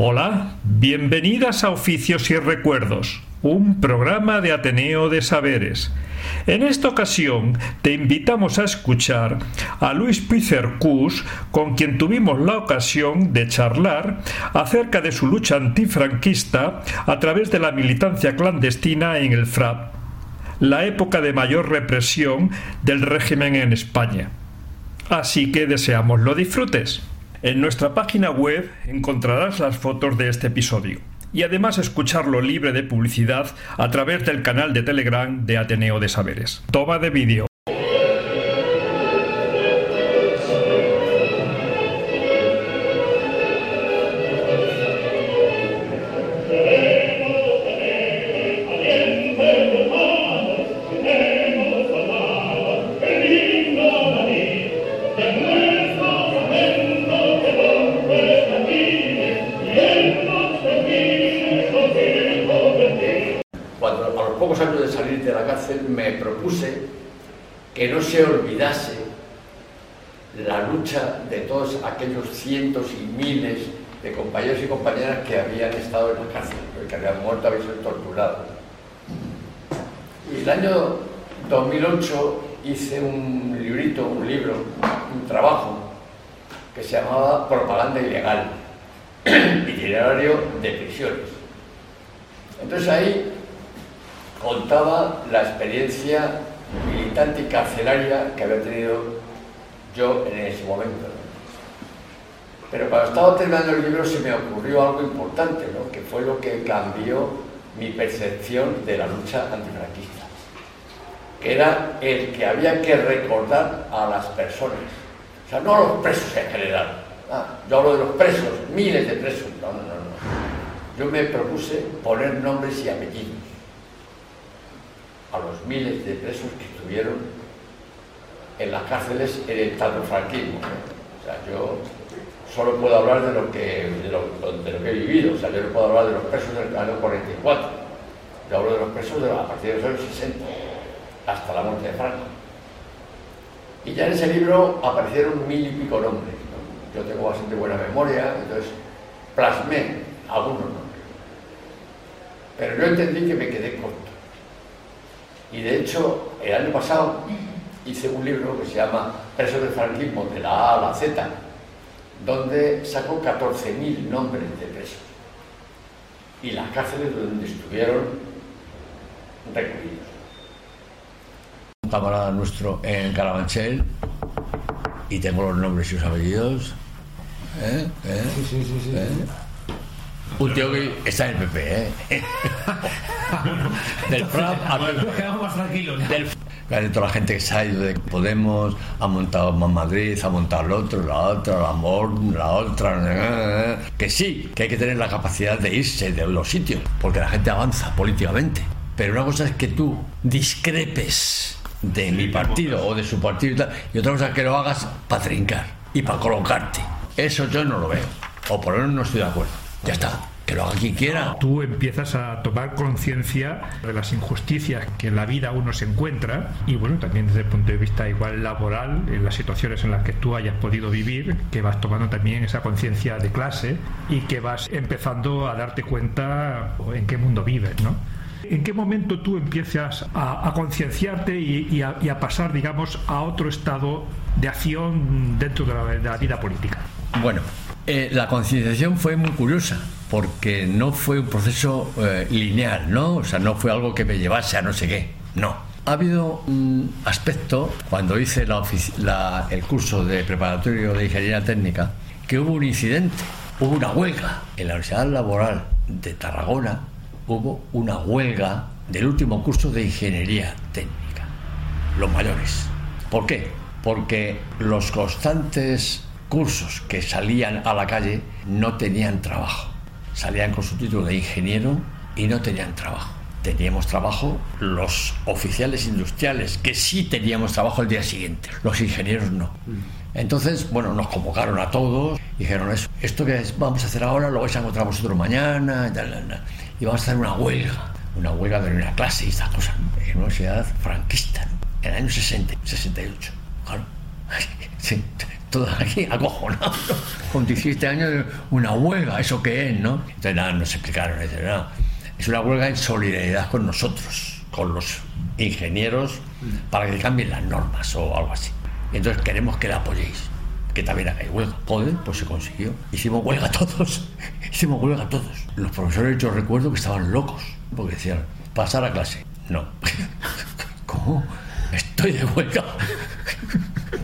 Hola, bienvenidas a Oficios y Recuerdos, un programa de Ateneo de Saberes. En esta ocasión te invitamos a escuchar a Luis Pizercus, con quien tuvimos la ocasión de charlar acerca de su lucha antifranquista a través de la militancia clandestina en el FRAP, la época de mayor represión del régimen en España. Así que deseamos lo disfrutes. En nuestra página web encontrarás las fotos de este episodio y además escucharlo libre de publicidad a través del canal de Telegram de Ateneo de Saberes. Toma de vídeo. Que no se olvidase la lucha de todos aquellos cientos y miles de compañeros y compañeras que habían estado en la cárcel, que habían muerto, habían sido torturados. Y el año 2008 hice un librito, un libro, un trabajo que se llamaba Propaganda Ilegal, itinerario de prisiones. Entonces ahí contaba la experiencia militante carcelaria que había tenido yo en ese momento. Pero cuando estaba terminando el libro se me ocurrió algo importante, ¿no? que fue lo que cambió mi percepción de la lucha antifranquista, que era el que había que recordar a las personas, o sea, no a los presos en general. Ah, yo hablo de los presos, miles de presos, no, no, no. no. Yo me propuse poner nombres y apellidos miles de presos que estuvieron en las cárceles en el franquismo. O sea, yo solo puedo hablar de lo, que, de, lo, que he vivido, o sea, yo no puedo hablar de los presos del año 44, yo hablo de los presos a partir de los años 60, hasta la muerte de Franco. Y ya en ese libro aparecieron mil y pico nombres. ¿no? Yo tengo bastante buena memoria, entonces plasmé algunos nombres. Pero yo entendí que me quedé corto. Y de hecho, el año pasado hice un libro que se llama Presos del franquismo, de la A a la Z, donde sacó 14.000 nombres de presos y las cárceles donde estuvieron recluidos. Un camarada nuestro en Carabanchel y tengo los nombres y los apellidos. ¿Eh? ¿Eh? ¿Eh? Un tío que está en el PP, ¿eh? del FRAP a Nos quedamos más tranquilos. del Claro, toda la gente que se ha ido de Podemos ha montado más Madrid, ha montado el otro, la otra, la amor, la otra. eh, eh. Que sí, que hay que tener la capacidad de irse de los sitios, porque la gente avanza políticamente. Pero una cosa es que tú discrepes de mi partido o de su partido y tal, y otra cosa es que lo hagas para trincar y para colocarte. Eso yo no lo veo. O por lo menos no estoy de acuerdo. Ya está. Que lo haga quien quiera. Tú empiezas a tomar conciencia de las injusticias que en la vida uno se encuentra y bueno, también desde el punto de vista igual laboral, en las situaciones en las que tú hayas podido vivir, que vas tomando también esa conciencia de clase y que vas empezando a darte cuenta en qué mundo vives, ¿no? ¿En qué momento tú empiezas a, a concienciarte y, y a, y a pasar, digamos, a otro estado de acción dentro de la, de la vida política? Bueno, eh, la concienciación fue muy curiosa porque no fue un proceso eh, lineal, ¿no? O sea, no fue algo que me llevase a no sé qué, no. Ha habido un aspecto cuando hice la la- el curso de preparatorio de ingeniería técnica que hubo un incidente, hubo una huelga en la Universidad Laboral de Tarragona, hubo una huelga del último curso de ingeniería técnica, los mayores. ¿Por qué? Porque los constantes cursos que salían a la calle no tenían trabajo. Salían con su título de ingeniero y no tenían trabajo. Teníamos trabajo los oficiales industriales, que sí teníamos trabajo el día siguiente. Los ingenieros no. Entonces, bueno, nos convocaron a todos dijeron, esto que vamos a hacer ahora lo vais a encontrar vosotros mañana y, tal, y vamos a hacer una huelga, una huelga de una clase y estas cosas, en una sociedad franquista, en el año 60, 68. Claro. Sí, todos aquí acojonados, con 17 años, una huelga, ¿eso qué es, no? Entonces nada, nos explicaron, es una huelga en solidaridad con nosotros, con los ingenieros, para que cambien las normas o algo así. Entonces queremos que la apoyéis, que también hagáis huelga. Joder, pues se consiguió. Hicimos huelga todos, hicimos huelga todos. Los profesores yo recuerdo que estaban locos, porque decían, pasar a clase. No. ¿Cómo? Estoy de huelga.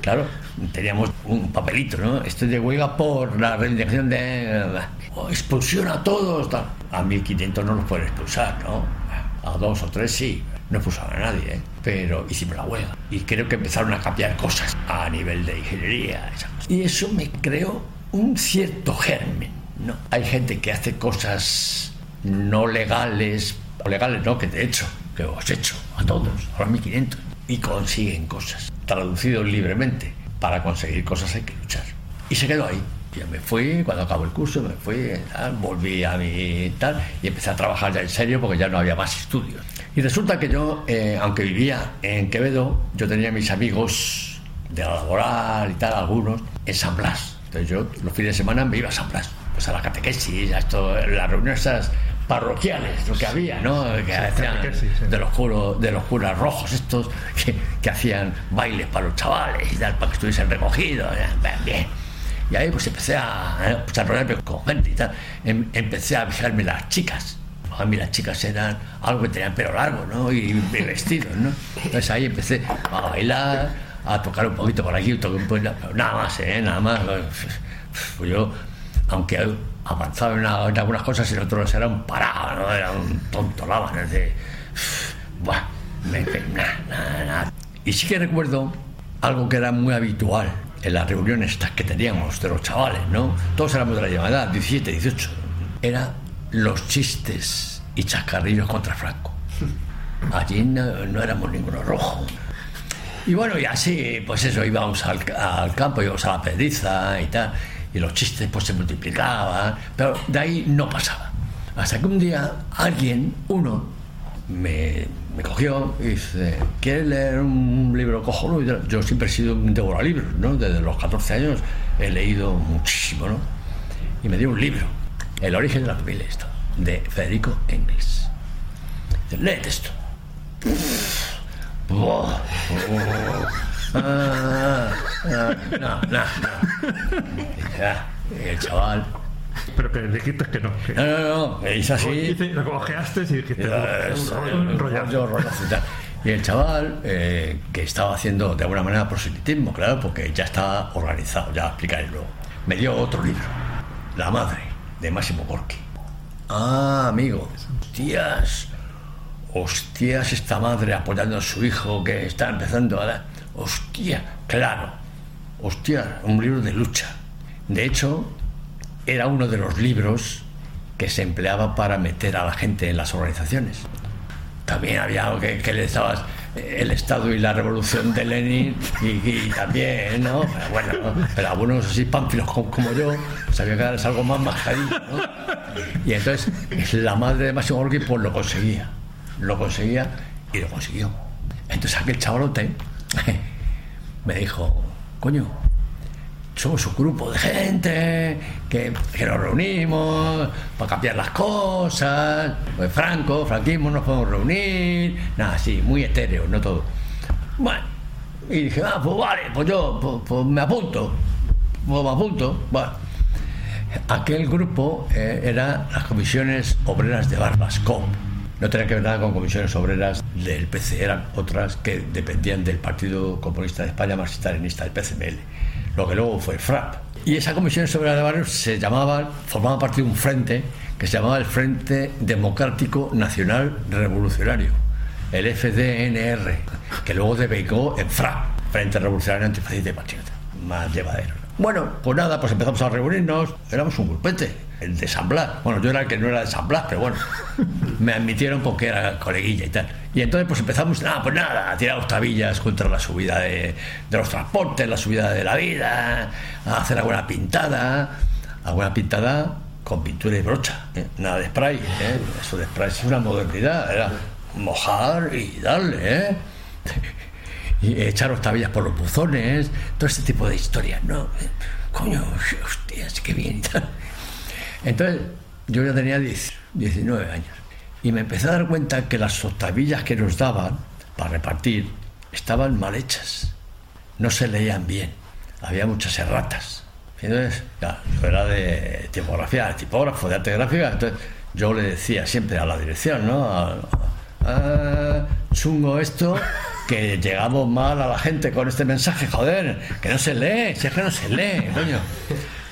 claro, teníamos un papelito, ¿no? Estoy de huelga por la reivindicación de... Oh, expulsión a todos. A 1500 no los pueden expulsar, ¿no? A dos o tres sí, no expulsaron a nadie, ¿eh? pero hicimos la huelga. Y creo que empezaron a cambiar cosas a nivel de ingeniería. Y eso me creó un cierto germen, ¿no? Hay gente que hace cosas no legales, o legales no, que de hecho, que os he hecho a todos, a los 1500, y consiguen cosas, traducidos libremente. Para conseguir cosas hay que luchar. Y se quedó ahí. Yo me fui, cuando acabó el curso, me fui, volví a mi tal, y empecé a trabajar ya en serio porque ya no había más estudios. Y resulta que yo, eh, aunque vivía en Quevedo, yo tenía mis amigos de la laboral y tal, algunos, en San Blas. Entonces yo los fines de semana me iba a San Blas, pues a la catequesis, a esto, las reuniones parroquiales, lo que había, ¿no? Que hacían de los curos, de los curas rojos estos que, que, hacían bailes para los chavales y tal, para que estuviesen recogidos, bien. Y ahí pues empecé a, eh, pues, a rodearme con gente y tal. Em, empecé a fijarme las chicas a mí las chicas eran algo que tenían pelo largo, ¿no? Y, vestidos, ¿no? Entonces ahí empecé a bailar, a tocar un poquito por aquí, un poquito, nada más, ¿eh? Nada más. Pues yo, aunque avanzaba en, algunas cosas, y en otros era un parado, ¿no? Era un tonto lava, ¿no? De, buah, me, nada, nada, nada. Y sí que recuerdo algo que era muy habitual en las reuniones estas que teníamos de los chavales, ¿no? Todos éramos de la llamada, 17, 18. Era los chistes y chascarrillos contra Franco. Allí no, éramos ninguno rojo. Y bueno, y así, pues eso, íbamos al, campo, íbamos a la pediza y tal, y los chistes pues se multiplicaban, pero de ahí no pasaba. Hasta que un día alguien, uno, me, me cogió y dice, ¿quieres leer un libro cojonudo? Yo siempre he sido un libros ¿no? Desde los 14 años he leído muchísimo, ¿no? Y me dio un libro el origen de la familia, de Federico Engels. Léete esto. Ah, ah, no, no, no. el chaval. Pero que dijiste que no. No, no, no, es así. Lo cogeaste y dijiste. un rollo, Y el chaval, eh, que estaba haciendo de alguna manera proselitismo, claro, porque ya estaba organizado, ya explicaré luego, me dio otro libro, La Madre de Máximo Gorki. Ah, amigo, hostias, hostias, esta madre apoyando a su hijo que está empezando a dar. Hostia, claro, hostia, un libro de lucha. De hecho, era uno de los libros que se empleaba para meter a la gente en las organizaciones. También había algo que, le estabas el Estado y la revolución de Lenin y, también, ¿no? Pero bueno, pero algunos así pánfilos como, yo, sabía que es algo más majadito, ¿no? Y entonces la madre de Máximo Gorki pues lo conseguía, lo conseguía y lo consiguió. Entonces aquel chavalote me dijo, coño, somos un grupo de gente que, nos reunimos para cambiar las cosas. Pues Franco, franquismo, nos podemos reunir. Nada, así, muy etéreo, no todo. Bueno, y dije, ah, pues vale, pues yo pues, pues me apunto. Pues me apunto. Bueno, aquel grupo eh, era las comisiones obreras de Barbasco. No tenía que ver nada con comisiones obreras del PC, eran otras que dependían del Partido Comunista de España, marxista-leninista, del PCML lo que luego fue FRAP. Y esa comisión sobre de barrios se llamaba, formaba parte de un frente que se llamaba el Frente Democrático Nacional Revolucionario, el FDNR, que luego devengó en FRAP, Frente Revolucionario Antifascista y Patriota, más llevadero. Bueno, pues nada, pues empezamos a reunirnos, éramos un grupete, el de San Blas. Bueno, yo era el que no era de San Blas, pero bueno, me admitieron porque era coleguilla y tal. Y entonces pues empezamos, nada, pues nada, a tirar octavillas contra la subida de, los transportes, la subida de la vida, a hacer alguna pintada, alguna pintada con pintura y brocha, ¿eh? nada de spray, ¿eh? eso de spray es una modernidad, era mojar y darle, ¿eh? y echar octavillas por los buzones, todo este tipo de historias, ¿no? Coño, hostias, qué bien. Entonces, yo ya tenía 10, 19 años y me empecé a dar cuenta que las octavillas que nos daban para repartir estaban mal hechas, no se leían bien, había muchas erratas. Entonces, ya, yo era de tipografía, tipógrafo de arte gráfica, entonces yo le decía siempre a la dirección, ¿no? A, a, chungo esto, que llegamos mal a la gente con este mensaje, joder, que no se lee, si es que no se lee, coño.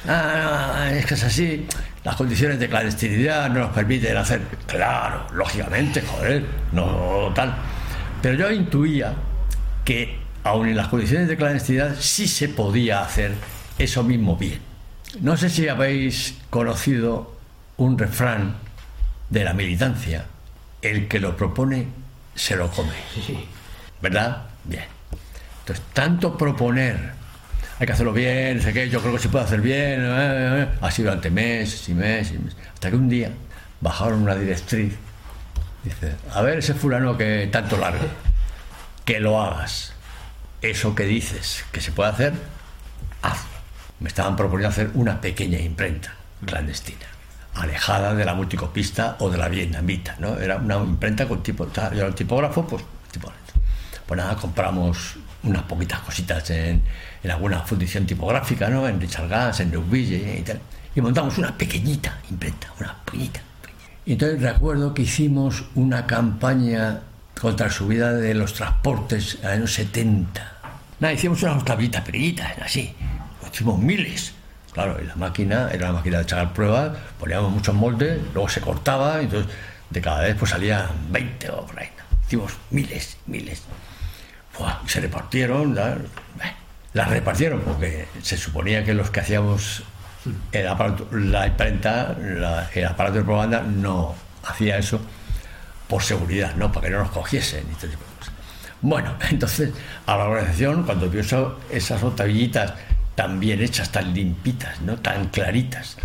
Ah, no, es que es así, las condiciones de clandestinidad no nos permiten hacer, claro, lógicamente, joder, no tal. Pero yo intuía que, aun en las condiciones de clandestinidad, sí se podía hacer eso mismo bien. No sé si habéis conocido un refrán de la militancia, el que lo propone se lo come. ¿Verdad? Bien. Entonces, tanto proponer, hay que hacerlo bien, sé qué, yo creo que se puede hacer bien, eh, eh, así durante meses y meses, y meses, hasta que un día bajaron una directriz, dice, a ver ese fulano que tanto largo, que lo hagas, eso que dices que se puede hacer, hazlo. Me estaban proponiendo hacer una pequeña imprenta clandestina alejada de la multicopista o de la vietnamita. Era una imprenta con tipo, yo era el tipógrafo, pues tipo, pues nada, compramos unas poquitas cositas en, en alguna fundición tipográfica, ¿no? En Richard Gans, en Neuville y tal. Y montamos una pequeñita imprenta, una pequeñita. Y entonces recuerdo que hicimos una campaña contra la subida de los transportes en los años 70. Nada, hicimos unas tablitas pequeñitas, así. Hicimos miles. Claro, y la máquina era la máquina de echar pruebas, poníamos muchos moldes, luego se cortaba, y entonces de cada vez pues salían 20 o por ahí. Hicimos miles, miles. Buah, se repartieron, la, las repartieron porque se suponía que los que hacíamos el aparato, la imprenta, la, el aparato de propaganda no hacía eso por seguridad, no para que no nos cogiesen y este tipo de cosas. Bueno, entonces a la organización cuando vio eso, esas octavillitas tan bien hechas, tan limpitas, ¿no? tan claritas,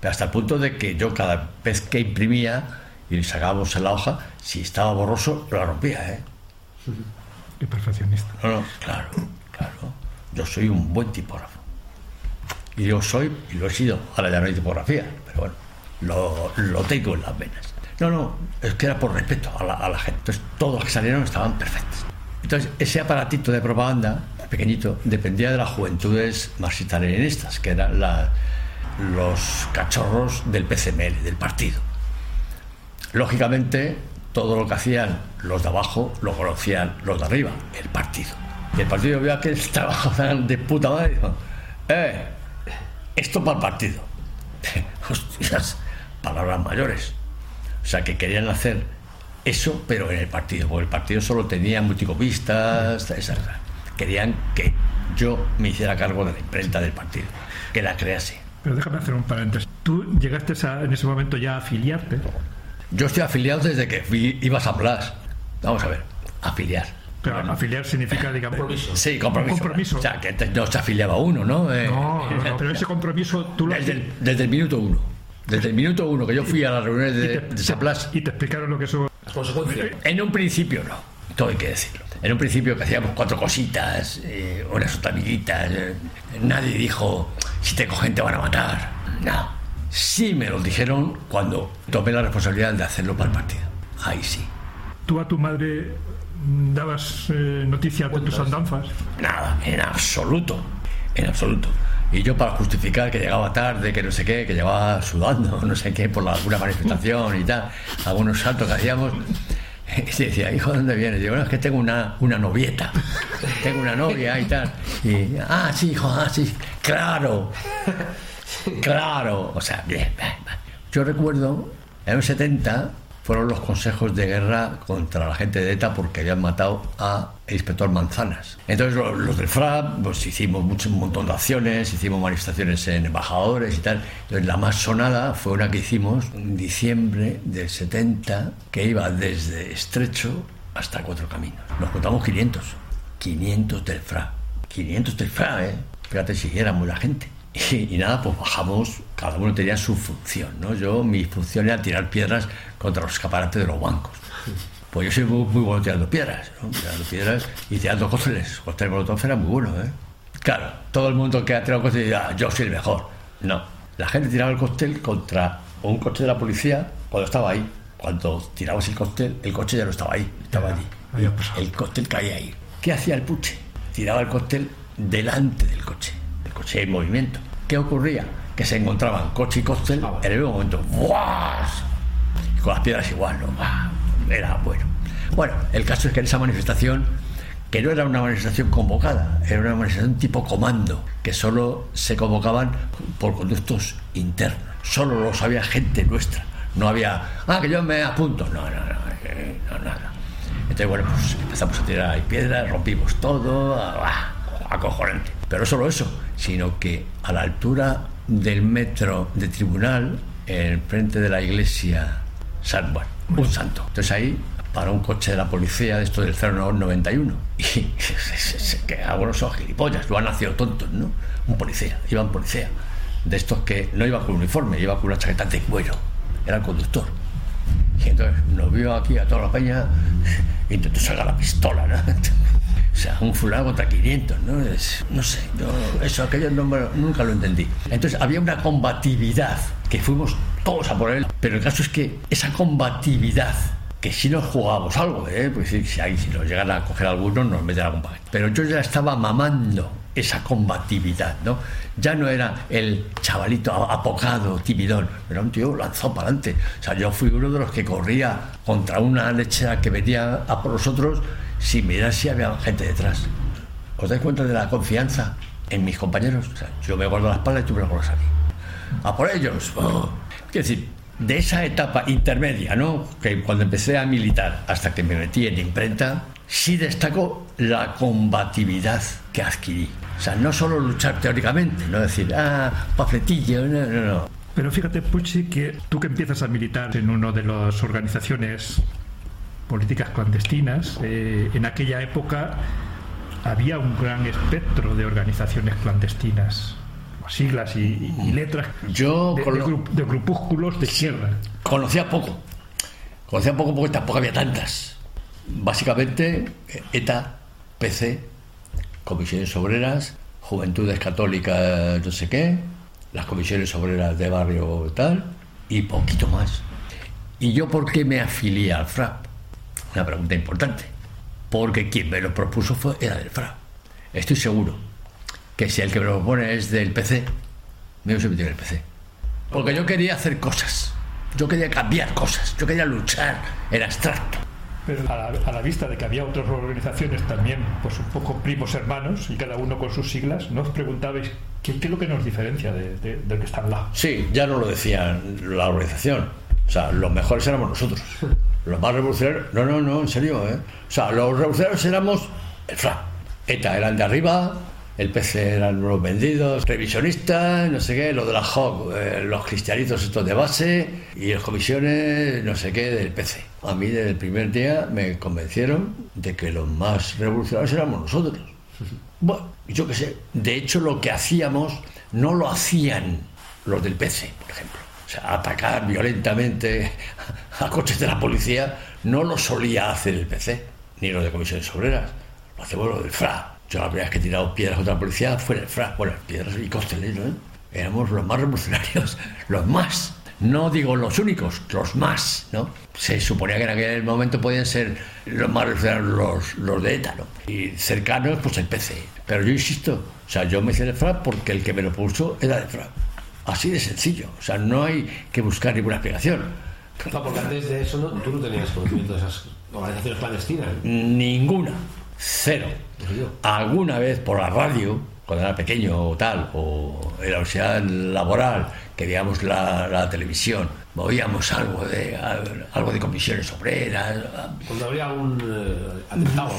pero hasta el punto de que yo cada vez que imprimía y sacábamos en la hoja, si estaba borroso, lo rompía, ¿eh? Qué perfeccionista. No, no, claro, claro. Yo soy un buen tipógrafo. Y yo soy, y lo he sido, ahora ya no hay tipografía, pero bueno, lo, tengo en las venas. No, no, es que era por respeto a la, gente. Entonces, todos los que salieron estaban perfectos. Entonces, ese aparatito de propaganda, pequeñito, dependía de las juventudes marxistas-leninistas, que eran los cachorros del PCML, del partido. Lógicamente, todo lo que hacían los de abajo lo conocían los de arriba, el partido. Y el partido vio aquel trabajo tan de puta madre y dijo, eh, esto para el partido. Hostias, palabras mayores. O sea, que querían hacer eso, pero en el partido, porque el partido solo tenía multicopistas, esas. Querían que yo me hiciera cargo de la imprenta del partido, que la crease. Pero déjame hacer un paréntesis. ¿Tú llegaste a, en ese momento ya a afiliarte? Yo estoy afiliado desde que fui, ibas a Blas. Vamos a ver, afiliar. Pero bueno. afiliar significa, digamos. Compromiso. Sí, compromiso. compromiso. O sea, que te, no se afiliaba uno, ¿no? Eh, no, no, no, pero ese compromiso tú lo desde, el, desde el minuto uno. Desde el minuto uno que yo fui a las reuniones de, te, de. Y te explicaron lo que eso. Las consecuencias. En un principio no, todo hay que decirlo. En un principio que hacíamos cuatro cositas, eh, unas otamiditas. Eh, nadie dijo, si te cogen te van a matar. No. Sí me lo dijeron cuando tomé la responsabilidad de hacerlo para el partido. Ahí sí. ¿Tú a tu madre dabas eh, noticias de tus andanzas? Nada, en absoluto. En absoluto. Y yo para justificar que llegaba tarde, que no sé qué, que llevaba sudando, no sé qué, por la, alguna manifestación y tal, algunos saltos que hacíamos, y decía, hijo, ¿de dónde vienes? Digo, no, es que tengo una, una novieta, tengo una novia y tal. Y, ah, sí, hijo, ah, sí, claro, claro. O sea, bien, bien, bien. Yo recuerdo, en los 70, fueron los consejos de guerra contra la gente de ETA porque habían matado a inspector Manzanas. Entonces los, los del FRA pues hicimos mucho, un montón de acciones, hicimos manifestaciones en embajadores y tal. Entonces la más sonada fue una que hicimos en diciembre del 70 que iba desde Estrecho hasta Cuatro Caminos. Nos contamos 500, 500 del FRA, 500 del FRA, ¿eh? Fíjate si éramos la gente. Y, y, nada, pues bajamos, cada uno tenía su función, ¿no? Yo, mi función era tirar piedras contra los escaparates de los bancos. Pues yo soy muy, muy bueno tirando piedras, ¿no? Tirando piedras y tirando cócteles. Cócteles molotov era muy bueno, ¿eh? Claro, todo el mundo que ha tirado cócteles dice, ah, yo soy el mejor. No, la gente tiraba el cóctel contra un coche de la policía cuando estaba ahí. Cuando tirabas el cóctel, el coche ya no estaba ahí, estaba allí. El cóctel caía ahí. ¿Qué hacía el puche? Tiraba el cóctel delante del coche coche en movimiento. ¿Qué ocurría? Que se encontraban coche y cóctel en el mismo momento. ¡Buah! Y con las piedras igual, ¿no? Era bueno. Bueno, el caso es que en esa manifestación, que no era una manifestación convocada, era una manifestación tipo comando, que solo se convocaban por conductos internos. Solo lo sabía gente nuestra. No había, ah, que yo me apunto. No, no, no, no nada. Entonces, bueno, pues empezamos a tirar piedras, rompimos todo, ah, acojonante. Pero solo eso, sino que a la altura del metro de tribunal, en frente de la iglesia San Juan, un santo. Entonces ahí para un coche de la policía de esto del 091 y que algunos son gilipollas, lo han nacido tontos, ¿no? Un policía, iba un policía, de estos que no iba con uniforme, iba con una chaqueta de cuero, era el conductor. Y entonces nos vio aquí a toda la peña e intentó sacar la pistola, ¿no? O sea, un fulano contra 500, ¿no? Es, no sé, yo eso, aquello no, nunca lo entendí. Entonces había una combatividad que fuimos todos a por él, pero el caso es que esa combatividad que si nos jugábamos algo, ¿eh? pues si, ahí, si nos llegan a coger algunos nos meten algún paquete. Pero yo ya estaba mamando esa combatividad, ¿no? Ya no era el chavalito apocado, timidón, era un tío lanzado para adelante. O sea, yo fui uno de los que corría contra una lechera que venía a por nosotros sin mirar si había gente detrás. ¿Os dais cuenta de la confianza en mis compañeros? O sea, yo me guardo la espalda y tú me la guardas a mí. A por ellos. Oh. Quiero decir, de esa etapa intermedia, ¿no? Que cuando empecé a militar hasta que me metí en imprenta, sí destaco la combatividad que adquirí. O sea, no solo luchar teóricamente, no decir, ah, pafletillo, no, no, no. Pero fíjate, Puchi, que tú que empiezas a militar en una de las organizaciones políticas clandestinas, eh, en aquella época había un gran espectro de organizaciones clandestinas, siglas y, y letras Yo de, de, gru de, grupúsculos de izquierda. Conocía poco, conocía poco porque tampoco había tantas. Básicamente, ETA, PC, comisiones obreras, juventudes católicas, no sé qué, las comisiones obreras de barrio tal, y poquito más. ¿Y yo por qué me afilié al FRAP? Una pregunta importante, porque quien me lo propuso fue, era del FRA. Estoy seguro que si el que me lo propone es del PC, me hubiese metido en el PC. Porque yo quería hacer cosas, yo quería cambiar cosas, yo quería luchar en abstracto. Pero a la, a la, vista de que había otras organizaciones también, pues un poco primos hermanos, y cada uno con sus siglas, ¿no os preguntabais qué, qué es lo que nos diferencia de, de, del que está al lado? Sí, ya no lo decía la organización. O sea, los mejores éramos nosotros. Los más revolucionarios, no, no, no, en serio, ¿eh? O sea, los revolucionarios éramos el FRA. ETA eran de arriba, el PC eran los vendidos, revisionistas, no sé qué, los de la HOC, eh, los cristianitos estos de base y las comisiones, no sé qué, del PC. A mí desde el primer día me convencieron de que los más revolucionarios éramos nosotros. Bueno, yo qué sé, de hecho lo que hacíamos no lo hacían los del PC, por ejemplo. O sea, atacar violentamente a coches de la policía no lo solía hacer el PC, ni los de comisiones obreras. Lo hacemos los del FRA. Yo la primera vez que he tirado piedras contra la policía fue en el FRA. Bueno, piedras y cócteles, ¿no? Éramos los más revolucionarios, los más. No digo los únicos, los más, ¿no? Se suponía que en aquel momento podían ser los más revolucionarios los, los de ETA, ¿no? Y cercanos, pues el PC. Pero yo insisto, o sea, yo me hice el FRA porque el que me lo puso era el FRA. Así de sencillo. O sea, no hay que buscar ninguna explicación. No, porque antes de eso no, tú no tenías conocimiento de esas organizaciones clandestinas. Ninguna. Cero. Alguna vez por la radio, cuando era pequeño o tal, o en la universidad laboral, que veíamos la, la televisión, oíamos algo de algo de comisiones obreras. Cuando había un eh, atentado,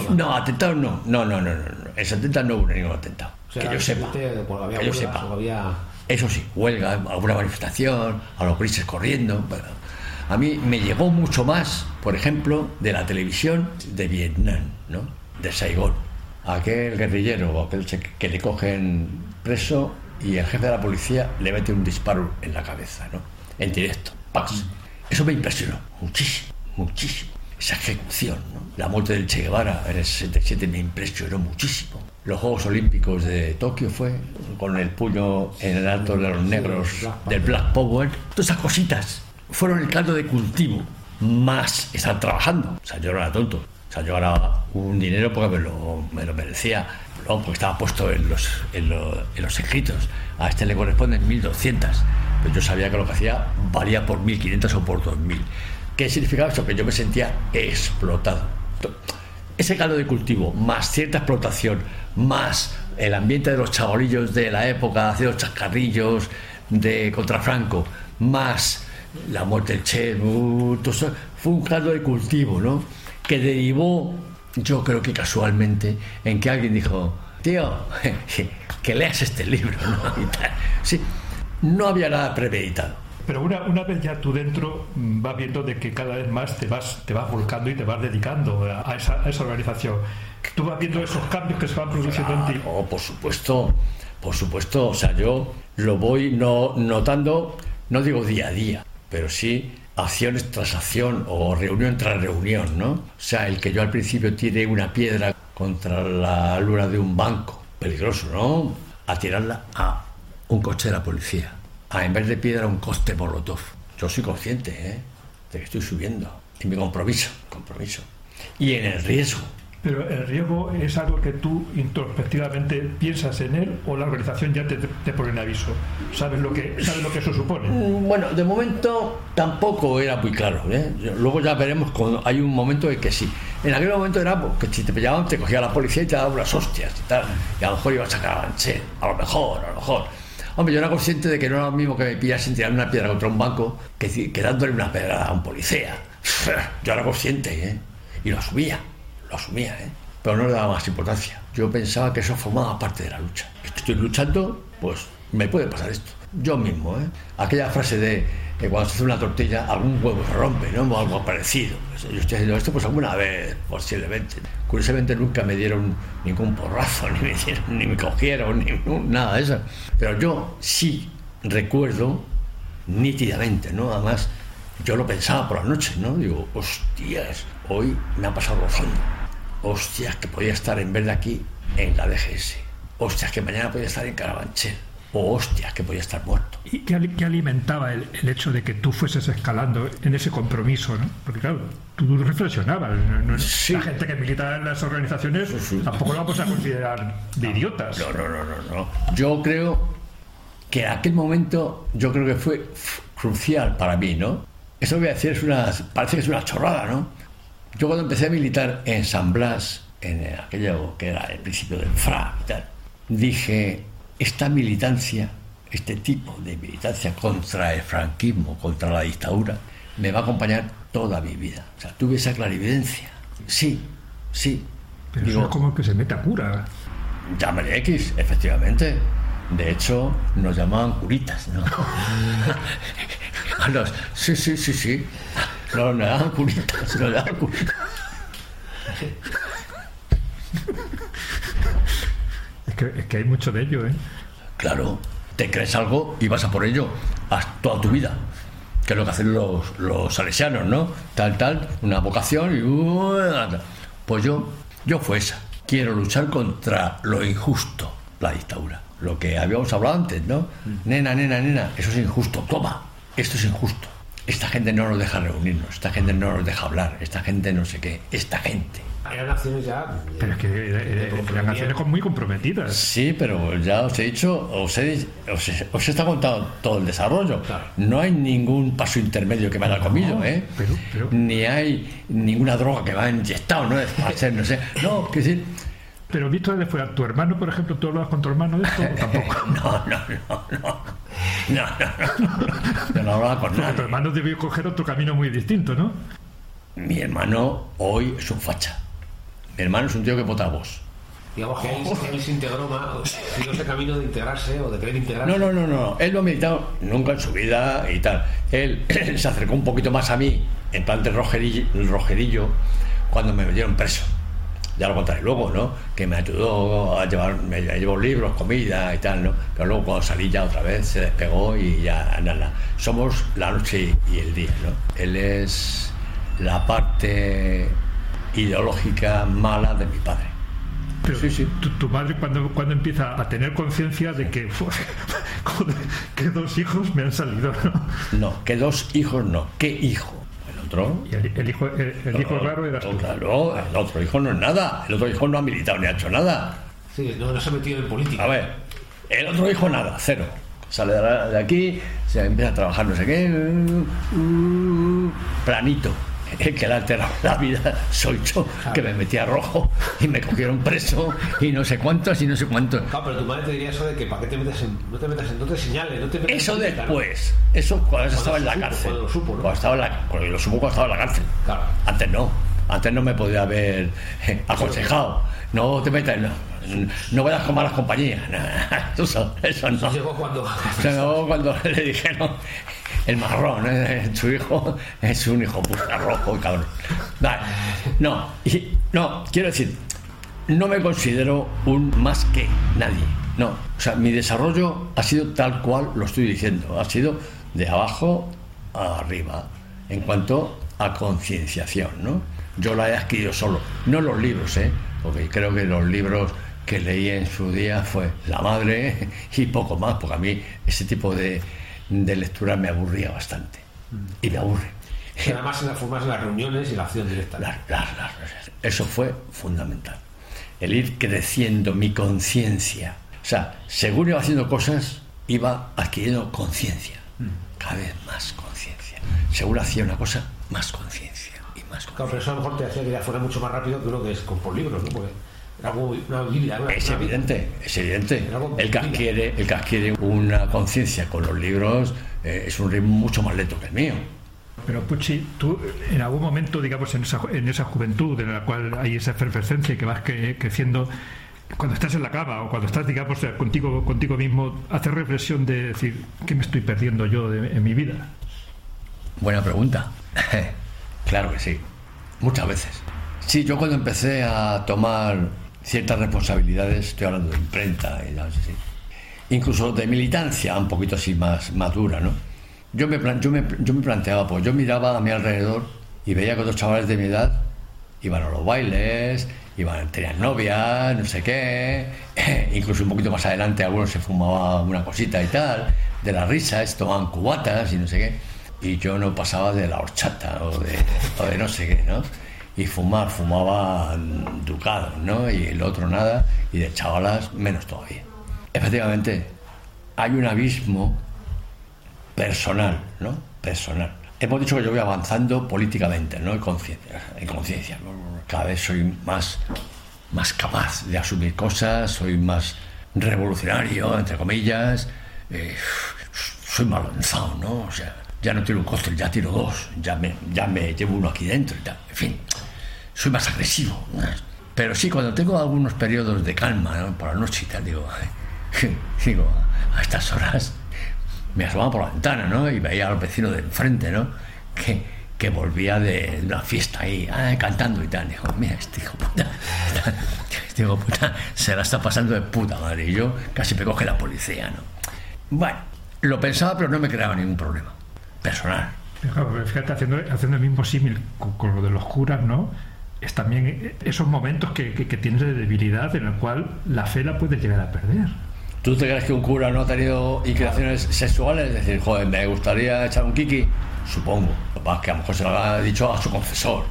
una. No, atentado no, no, no, no, no. En 70 no hubo ningún atentado. O sea, que yo sepa. que yo sepa. había... Eso sí, huelga, alguna manifestación, a los grises corriendo. bueno. A mí me llegó mucho más, por ejemplo, de la televisión de Vietnam, ¿no? De Saigón. Aquel guerrillero, aquel che- que le cogen preso y el jefe de la policía le mete un disparo en la cabeza, ¿no? En directo. ¡Pax! Eso me impresionó muchísimo, muchísimo. Esa ejecución, ¿no? La muerte del Che Guevara en el 67 me impresionó muchísimo. Los Juegos Olímpicos de Tokio fue con el puño en el alto de los negros del Black Power. Todas esas cositas fueron el caldo de cultivo. Más estar trabajando. O sea, yo no era tonto. O sea, yo ganaba un dinero porque me lo, me lo merecía. No, porque estaba puesto en los, en, en los escritos. A este le corresponden 1.200. Pero yo sabía que lo que hacía valía por 1.500 o por 2.000. ¿Qué significaba eso? Que yo me sentía explotado. Ese caldo de cultivo, más cierta explotación, más el ambiente de los chavalillos de la época, haciendo chascarrillos de contra Franco, más la muerte del Che, uh, fue un caldo de cultivo, ¿no? Que derivó, yo creo que casualmente, en que alguien dijo, tío, que leas este libro, ¿no? Y tal. Sí, no había nada premeditado. Pero una, una vez ya tú dentro mm, vas viendo de que cada vez más te vas, te vas volcando y te vas dedicando a, esa, a esa organización. Tú vas viendo esos cambios que se van produciendo en ti. Claro, por supuesto, por supuesto. O sea, yo lo voy no, notando, no digo día a día, pero sí acciones tras acción o reunión tras reunión, ¿no? O sea, el que yo al principio tire una piedra contra la luna de un banco, peligroso, ¿no? A tirarla a un coche de la policía. A en vez de piedra un coste molotov. Yo soy consciente, ¿eh? De que estoy subiendo. En mi compromiso, compromiso. Y en el riesgo. Pero el riesgo es algo que tú introspectivamente piensas en él o la organización ya te, te pone en aviso. ¿Sabes lo que, sabes lo que eso supone? Mm, Bueno, de momento tampoco era muy claro. ¿eh? Luego ya veremos cuando hay un momento en que sí. En aquel momento era pues, que si te pillaban te cogía la policía y te daba unas hostias y tal. Y a lo mejor ibas a sacar a lo mejor, a lo mejor. Hombre, yo era consciente de que no era lo mismo que me pillasen tirando una piedra contra un banco que, que dándole una pedra a un policía. Yo era consciente, ¿eh? Y lo asumía, lo asumía, ¿eh? Pero no le daba más importancia. Yo pensaba que eso formaba parte de la lucha. Estoy luchando, pues me puede pasar esto. Yo mismo, ¿eh? Aquella frase de que cuando se hace una tortilla, algún huevo se rompe, ¿no? O algo parecido. Pues yo estoy haciendo esto, pues alguna vez, posiblemente. Curiosamente nunca me dieron ningún porrazo, ni me, dieron, ni me cogieron, ni nada de eso. Pero yo sí recuerdo nítidamente, ¿no? Además, yo lo pensaba por la noche, ¿no? Digo, hostias, hoy me ha pasado rozando. Hostias, que podía estar en vez de aquí en la DGS. Hostias, que mañana podía estar en Carabanchel. O hostias, que podía estar muerto. ¿Y qué, ali- qué alimentaba el, el hecho de que tú fueses escalando en ese compromiso? ¿no? Porque claro, tú reflexionabas. ¿no? Sí. La gente que milita en las organizaciones sí. tampoco lo vamos a considerar de idiotas. No, no, no, no, no. Yo creo que en aquel momento, yo creo que fue crucial para mí, ¿no? Eso voy a decir es una, parece que es una chorrada, ¿no? Yo cuando empecé a militar en San Blas, en aquello que era el principio del FRA y tal, dije, esta militancia, este tipo de militancia contra el franquismo, contra la dictadura, me va a acompañar toda mi vida. O sea, tuve esa clarividencia. Sí, sí. Pero Digo, eso es como que se mete a cura. Llámale X, efectivamente. De hecho, nos llamaban curitas, ¿no? A los- sí, sí, sí, sí. No, nos llamaban curitas, nos curitas. Es que, es que hay mucho de ello, ¿eh? Claro, te crees algo y vas a por ello hasta toda tu vida. Que es lo que hacen los, los salesianos, ¿no? Tal, tal, una vocación y... uh, Pues yo, yo fue esa. Quiero luchar contra lo injusto, la dictadura. Lo que habíamos hablado antes, ¿no? Nena, nena, nena, eso es injusto. Toma, esto es injusto. Esta gente no nos deja reunirnos, esta gente no nos deja hablar, esta gente no sé qué, esta gente. Eran acciones ya. Pero es que eh, eh, eran acciones muy comprometidas. Sí, pero ya os he dicho, os he, os he, os he estado contando todo el desarrollo. Claro. No hay ningún paso intermedio que me haya comido, ¿eh? pero- pero- Ni hay ninguna droga que me haya inyectado, ¿no? Para ser, no sé. No, quiero decir, Pero visto desde fuera, ¿tu hermano, por ejemplo, tú hablabas con tu hermano de esto o tampoco? no, no, no, no. No, no, no. Yo no hablaba con Porque tu nadie. hermano debió coger otro camino muy distinto, ¿no? Mi hermano hoy es un facha. Mi hermano es un tío que vota a vos. Digamos que él, él se integró más, siguió ese camino de integrarse o de querer integrarse. No, no, no, no. Él no ha militado nunca en su vida y tal. Él se acercó un poquito más a mí, en plan de rojerillo, rojerillo cuando me metieron preso. Ya lo contaré luego, ¿no? Que me ayudó a llevar, me llevó libros, comida y tal, ¿no? Pero luego cuando salí ya otra vez se despegó y ya nada. Somos la noche y el día, ¿no? Él es la parte ideológica mala de mi padre. Pero Sí, sí. Tu, tu madre cuando, cuando empieza a tener conciencia de que, joder, que dos hijos me han salido, ¿no? No, que dos hijos no. ¿Qué hijo? El otro Y el, el hijo, el, el hijo raro eras tú. Claro, el otro hijo no es nada. El otro hijo no ha militado ni ha hecho nada. Sí, no, no se ha metido en política. A ver, el otro hijo nada, cero. Sale de, la- de aquí, se empieza a trabajar no sé qué, mm, planito. El que le ha alterado la vida soy yo, que me metí a rojo y me cogieron preso y no sé cuántos y no sé cuántos. Claro, pero tu madre te diría eso de que para qué te metes en. No te metas en. No te señales, no te metas Eso en política, ¿no? después, eso cuando estaba en la supo, cárcel. cuando lo supo, ¿no? Cuando estaba en la, lo supo cuando estaba en la cárcel. Claro. Antes no. Antes no me podía haber aconsejado. No te metas, no, no vayas con malas compañías. Eso, eso no. Llegó cuando. Cuando le dijeron el marrón, ¿eh? su hijo es un hijo puta rojo cabrón. Vale. No, y- no, quiero decir, no me considero un más que nadie. No, o sea, mi desarrollo ha sido tal cual lo estoy diciendo, ha sido de abajo a arriba, en cuanto a concienciación, ¿no? Yo la he adquirido solo, no los libros, ¿eh? Porque creo que los libros que leí en su día fue La Madre y poco más, porque a mí ese tipo de, de lectura me aburría bastante. Y me aburre. Y además en las reuniones y la acción directa. Las- eso fue fundamental. El ir creciendo mi conciencia. O sea, según iba haciendo cosas, iba adquiriendo conciencia. Cada vez más conciencia. Según hacía una cosa, más conciencia. Y más Claro, pero eso a lo mejor te hacía que ya fuera mucho más rápido que uno que es con, por libros, ¿no? Porque era como una Biblia. Una, Es una- evidente, es evidente. El que adquiere, el que adquiere una conciencia con los libros eh, es un ritmo mucho más lento que el mío. Pero Puchi, tú en algún momento, digamos, en esa, en esa juventud en la cual hay esa efervescencia y que vas cre- creciendo, cuando estás en la cama o cuando estás, digamos, contigo, contigo mismo, haces reflexión de decir, ¿qué me estoy perdiendo yo de- en mi vida? Buena pregunta. claro que sí. Muchas veces. Sí, yo cuando empecé a tomar ciertas responsabilidades, estoy hablando de imprenta y tal, incluso de militancia, un poquito así más madura, ¿no? Yo me, yo, me, yo me planteaba, pues yo miraba a mi alrededor y veía que otros chavales de mi edad iban a los bailes, iban, tenían novias, no sé qué, incluso un poquito más adelante algunos se fumaba una cosita y tal, de las risas, tomaban cubatas y no sé qué, y yo no pasaba de la horchata o de, o de no sé qué, ¿no? Y fumar, fumaba ducados, ¿no? Y el otro nada, y de chavalas menos todavía. Efectivamente, hay un abismo personal, ¿no? Personal. Hemos dicho que yo voy avanzando políticamente, ¿no? En conciencia. En conciencia. Cada vez soy más, más capaz de asumir cosas, soy más revolucionario, entre comillas. eh, soy más lanzado, ¿no? O sea, ya no tiro un cóctel, ya tiro dos, ya me, ya me llevo uno aquí dentro y. En fin, soy más agresivo. Pero sí, cuando tengo algunos periodos de calma, ¿no? por la noche y tal, digo, digo, a estas horas me asomaba por la ventana, ¿no? Y veía al vecino de enfrente, ¿no? Que, que volvía de una fiesta ahí, ah, cantando y tal. Dijo, mira, este hijo puta, este hijo puta se la está pasando de puta madre. Y yo casi me coge la policía, ¿no? Bueno, lo pensaba, pero no me creaba ningún problema. Personal. Fíjate, haciendo, haciendo el mismo símil con, con lo de los curas, ¿no? Es también esos momentos que, que- que tienes de debilidad en el cual la fe la puedes llegar a perder. ¿Tú te crees que un cura no ha tenido inclinaciones sexuales? Es decir, joder, me gustaría echar un kiki. Supongo. Lo que a lo mejor se lo ha dicho a su confesor,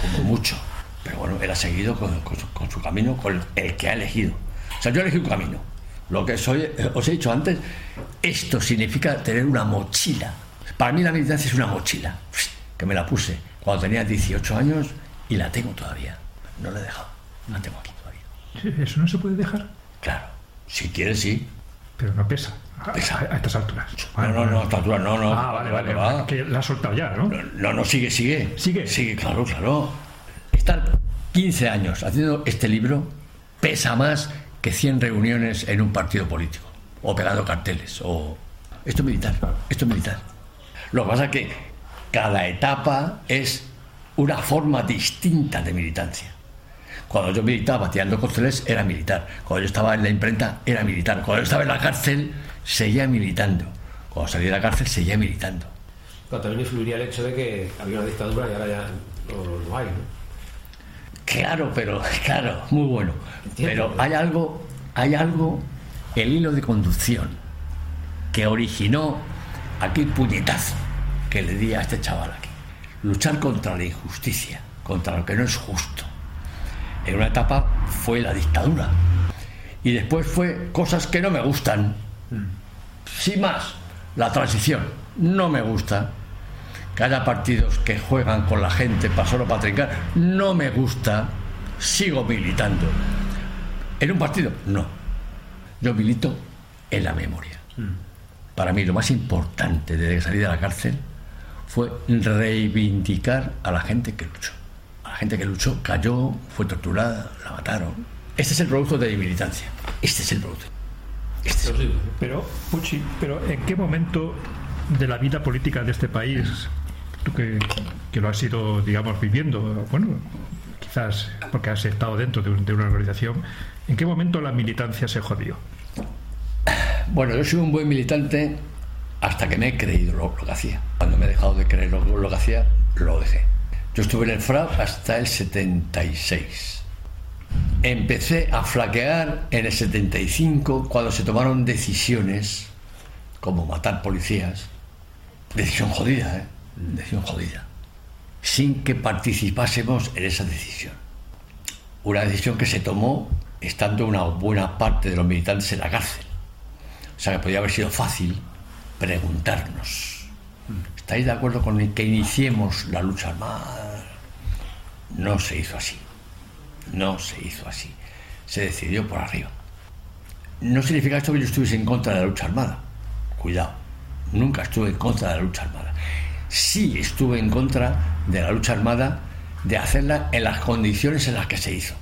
como mucho. Pero bueno, él ha seguido con, con su, con su camino, con el que ha elegido. O sea, yo elegí un camino. Lo que soy, os he dicho antes, esto significa tener una mochila. Para mí la militancia es una mochila, que me la puse cuando tenía 18 años y la tengo todavía. No la he dejado, la tengo aquí todavía. Eso no se puede dejar, Claro. Si quieres, sí. pero no pesa. Pesa. a- a estas alturas. No, no, no, a esta altura no, no. Ah, vale, vale. va. Que la has soltado ya, ¿no? No, no, sigue, sigue. ¿Sigue? Sigue, claro, claro. Estar 15 años haciendo este libro pesa más que 100 reuniones en un partido político. O pegando carteles. O... Esto es militar. Esto es militar. Lo que pasa es que cada etapa es una forma distinta de militancia. Cuando yo militaba tirando costeles era militar. Cuando yo estaba en la imprenta era militar. Cuando yo estaba en la cárcel seguía militando. Cuando salí de la cárcel seguía militando. Claro, también influiría el hecho de que había una dictadura y ahora ya no, no hay, ¿no? Claro, pero claro, muy bueno. Entiendo. Pero hay algo, hay algo, el hilo de conducción que originó aquel puñetazo que le di a este chaval aquí. Luchar contra la injusticia, contra lo que no es justo. En una etapa fue la dictadura y después fue cosas que no me gustan. Sin más, la transición no me gusta. Que haya partidos que juegan con la gente para solo para trincar, no me gusta. Sigo militando. ¿En un partido? No. Yo milito en la memoria. Para mí lo más importante desde que salí de la cárcel fue reivindicar a la gente que luchó. A la gente que luchó, cayó, fue torturada, la mataron. Este es el producto de mi militancia. Este es el producto. Este es el Pero Puchi, pero ¿en qué momento de la vida política de este país, tú que, que lo has ido, digamos, viviendo, bueno, quizás porque has estado dentro de, un- de una organización, ¿en qué momento la militancia se jodió? Bueno, yo soy un buen militante hasta que me he creído lo, que hacía. Cuando me he dejado de creer lo, que hacía, lo dejé. Yo estuve en el FRAP hasta el 76. Empecé a flaquear en el 75 cuando se tomaron decisiones como matar policías. Decisión jodida, ¿eh? Decisión jodida. Sin que participásemos en esa decisión. Una decisión que se tomó estando una buena parte de los militantes en la cárcel. O sea que podría haber sido fácil preguntarnos. ¿Estáis de acuerdo con que iniciemos la lucha armada? No se hizo así. No se hizo así. Se decidió por arriba. No significa esto que yo estuviese en contra de la lucha armada. Cuidado. Nunca estuve en contra de la lucha armada. Sí estuve en contra de la lucha armada de hacerla en las condiciones en las que se hizo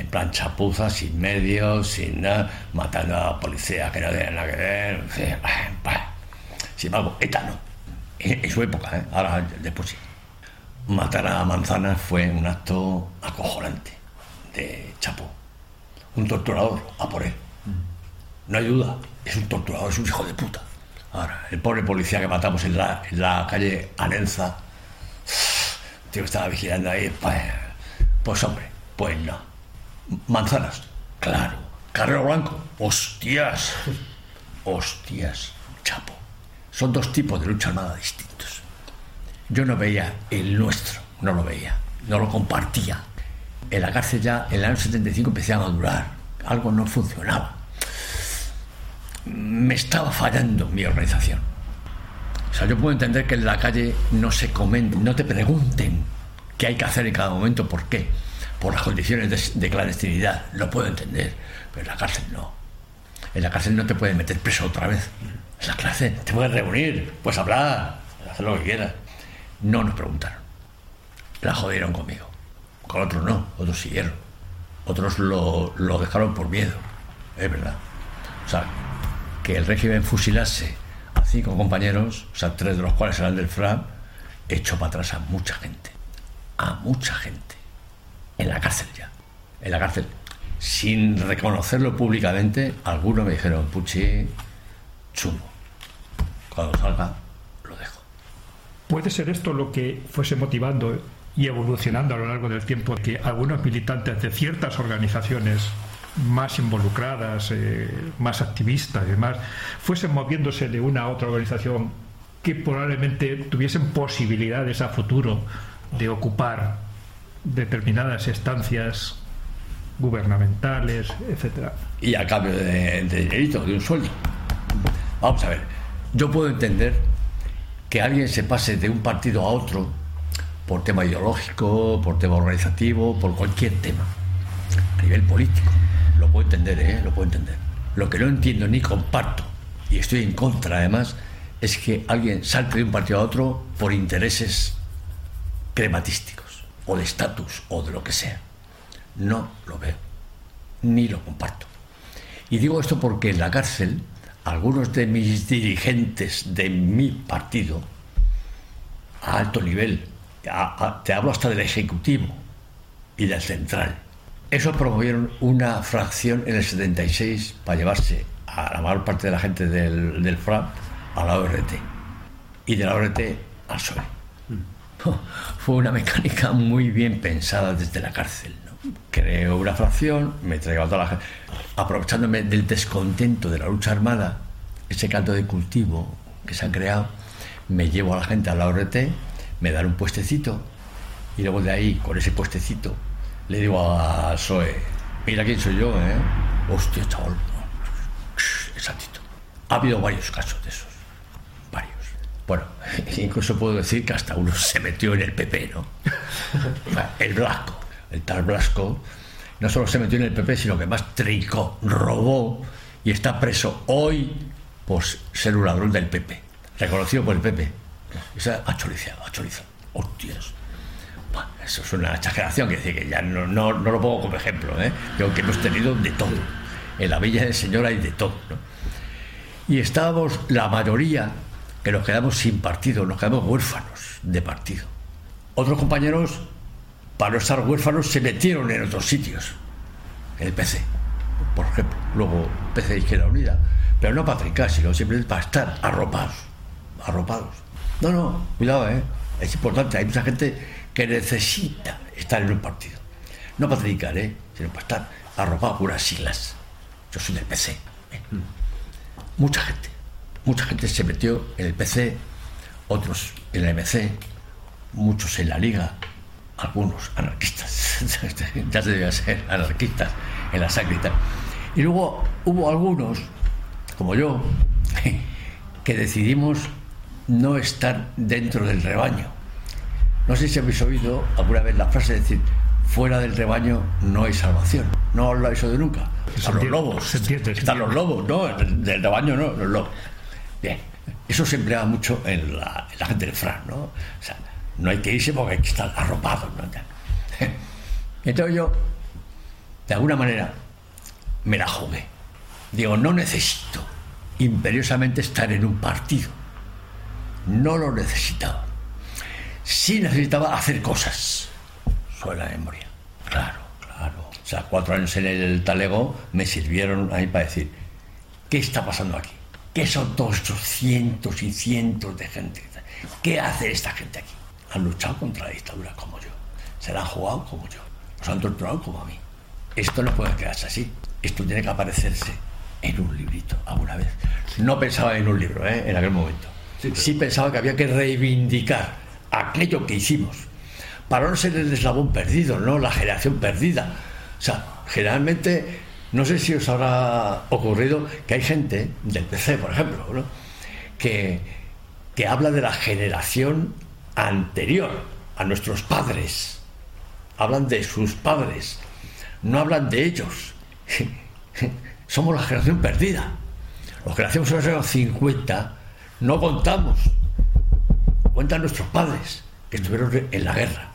en plan chapuza, sin medios, sin nada, matando a la policía que no tiene nada que ver. Sin embargo, ETA no. En, en su época, ¿eh? ahora después sí. Matar a Manzana fue un acto acojonante de Chapo. Un torturador, a por él. No hay duda, es un torturador, es un hijo de puta. Ahora, el pobre policía que matamos en la, en la calle Anenza, tío que estaba vigilando ahí, pues, pues hombre, pues no. Manzanas, claro. Carrero Blanco, hostias. Hostias, chapo. Son dos tipos de lucha armada distintos. Yo no veía el nuestro, no lo veía, no lo compartía. En la cárcel ya, en el año 75 empecé a madurar. Algo no funcionaba. Me estaba fallando mi organización. O sea, yo puedo entender que en la calle no se comenten, no te pregunten qué hay que hacer en cada momento, por qué, por las condiciones de, de clandestinidad, lo puedo entender, pero en la cárcel no. En la cárcel no te pueden meter preso otra vez. En la cárcel te puedes reunir, puedes hablar, hacer lo que quieras. No nos preguntaron. La jodieron conmigo. Con otros no, otros siguieron. Otros lo, lo dejaron por miedo. Es verdad. O sea, que el régimen fusilase a cinco compañeros, o sea, tres de los cuales eran del FRAP, echó para atrás a mucha gente. A mucha gente. En la cárcel ya. En la cárcel. Sin reconocerlo públicamente, algunos me dijeron, Puchi, chungo. Cuando salga, lo dejo. ¿Puede ser esto lo que fuese motivando y evolucionando a lo largo del tiempo que algunos militantes de ciertas organizaciones más involucradas, eh, más activistas y demás, fuesen moviéndose de una a otra organización que probablemente tuviesen posibilidades a futuro de ocupar determinadas estancias gubernamentales, etcétera. y a cambio de, de de un sueldo. Vamos a ver, yo puedo entender que alguien se pase de un partido a otro por tema ideológico, por tema organizativo, por cualquier tema. a nivel político. Lo puedo entender, ¿eh? Lo puedo entender. Lo que no entiendo ni comparto, y estoy en contra además, es que alguien salte de un partido a otro por intereses crematísticos, o de estatus, o de lo que sea. No lo veo, ni lo comparto. Y digo esto porque en la cárcel, algunos de mis dirigentes de mi partido, a alto nivel, te hablo hasta del Ejecutivo y del Central, esos promovieron una fracción en el 76 para llevarse a la mayor parte de la gente del, del FRA a la ORT y de la ORT al PSOE. Fue una mecánica muy bien pensada desde la cárcel. Creo una fracción, me traigo a toda la gente, aprovechándome del descontento de la lucha armada, ese caldo de cultivo que se han creado, me llevo a la gente a la ORT, me dan un puestecito y luego de ahí, con ese puestecito, le digo al PSOE, mira quién soy yo, ¿eh? Hostia, chaval. Exactito. Ha habido varios casos de esos. Bueno, incluso puedo decir que hasta uno se metió en el PP, ¿no? El Blasco, el tal Blasco, no solo se metió en el PP, sino que más trincó, robó y está preso hoy por ser un ladrón del PP. Reconocido por el PP. Esa ha chorizado. Hostias. Bueno, eso es una exageración, que decir que ya no, no, no lo pongo como ejemplo, ¿eh? Digo que hemos tenido de todo. En la Villa del Señor hay de todo, ¿no? Y estábamos la mayoría que nos quedamos sin partido, nos quedamos huérfanos de partido. Otros compañeros, para no estar huérfanos, se metieron en otros sitios. En el PC, por ejemplo. Luego PC de Izquierda Unida. Pero no para trincar, sino simplemente para estar arropados. Arropados. No, no, cuidado, ¿eh? Es importante. Hay mucha gente que necesita estar en un partido. No para trincar, ¿eh? Sino para estar arropado por unas siglas. Yo soy del PC. ¿eh? mucha gente, mucha gente se metió en el PC, otros en la MC, muchos en la Liga, algunos anarquistas, ya se debían ser anarquistas en la sangre y tal. Y luego hubo algunos, como yo, que decidimos no estar dentro del rebaño. No sé si habéis oído alguna vez la frase de decir, fuera del rebaño no hay salvación. No lo habéis oído nunca. Están los lobos. Están los lobos, no, del rebaño no, los lobos. Bien, eso se emplea mucho en la, en gente del Fran, ¿no? O sea, no hay que irse porque hay que estar arropado, ¿no? Entonces yo, de alguna manera, me la jugué. Digo, no necesito imperiosamente estar en un partido. No lo necesitaba. Sí necesitaba hacer cosas sobre la memoria. Claro, claro. O sea, cuatro años en el talego me sirvieron a para decir, ¿qué está pasando aquí? ¿Qué son todos estos cientos y cientos de gente? ¿Qué hace esta gente aquí? Han luchado contra la dictadura como yo. Se la han jugado como yo. Los han torturado como a mí. Esto no puede quedarse así. Esto tiene que aparecerse en un librito alguna vez. No pensaba en un libro ¿eh? en aquel momento. Sí pensaba que había que reivindicar aquello que hicimos para no ser el eslabón perdido, ¿no? La generación perdida. O sea, generalmente, no sé si os habrá ocurrido que hay gente del PC, por ejemplo, que, que habla de la generación anterior a nuestros padres. Hablan de sus padres, no hablan de ellos. Somos la generación perdida. Los que nacimos en los años 50 no contamos. Cuentan nuestros padres que estuvieron en la guerra,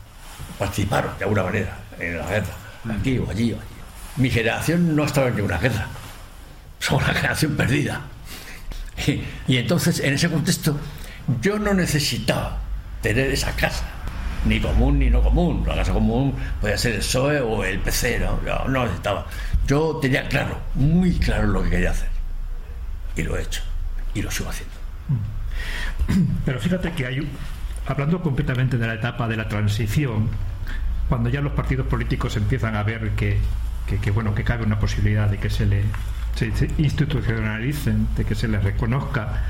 participaron de alguna manera en la guerra, aquí o allí o allí. Mi generación no ha estado en ninguna guerra. Somos la generación perdida. Y, entonces, en ese contexto, yo no necesitaba tener esa casa, ni común ni no común. La casa común podía ser el PSOE o el PC, no, no, no necesitaba. Yo tenía claro, muy claro lo que quería hacer. Y lo he hecho. Y lo sigo haciendo. Pero fíjate que hay, hablando completamente de la etapa de la transición, cuando ya los partidos políticos empiezan a ver que, que, que, bueno que cabe una posibilidad de que se le se, se institucionalicen, de que se les reconozca,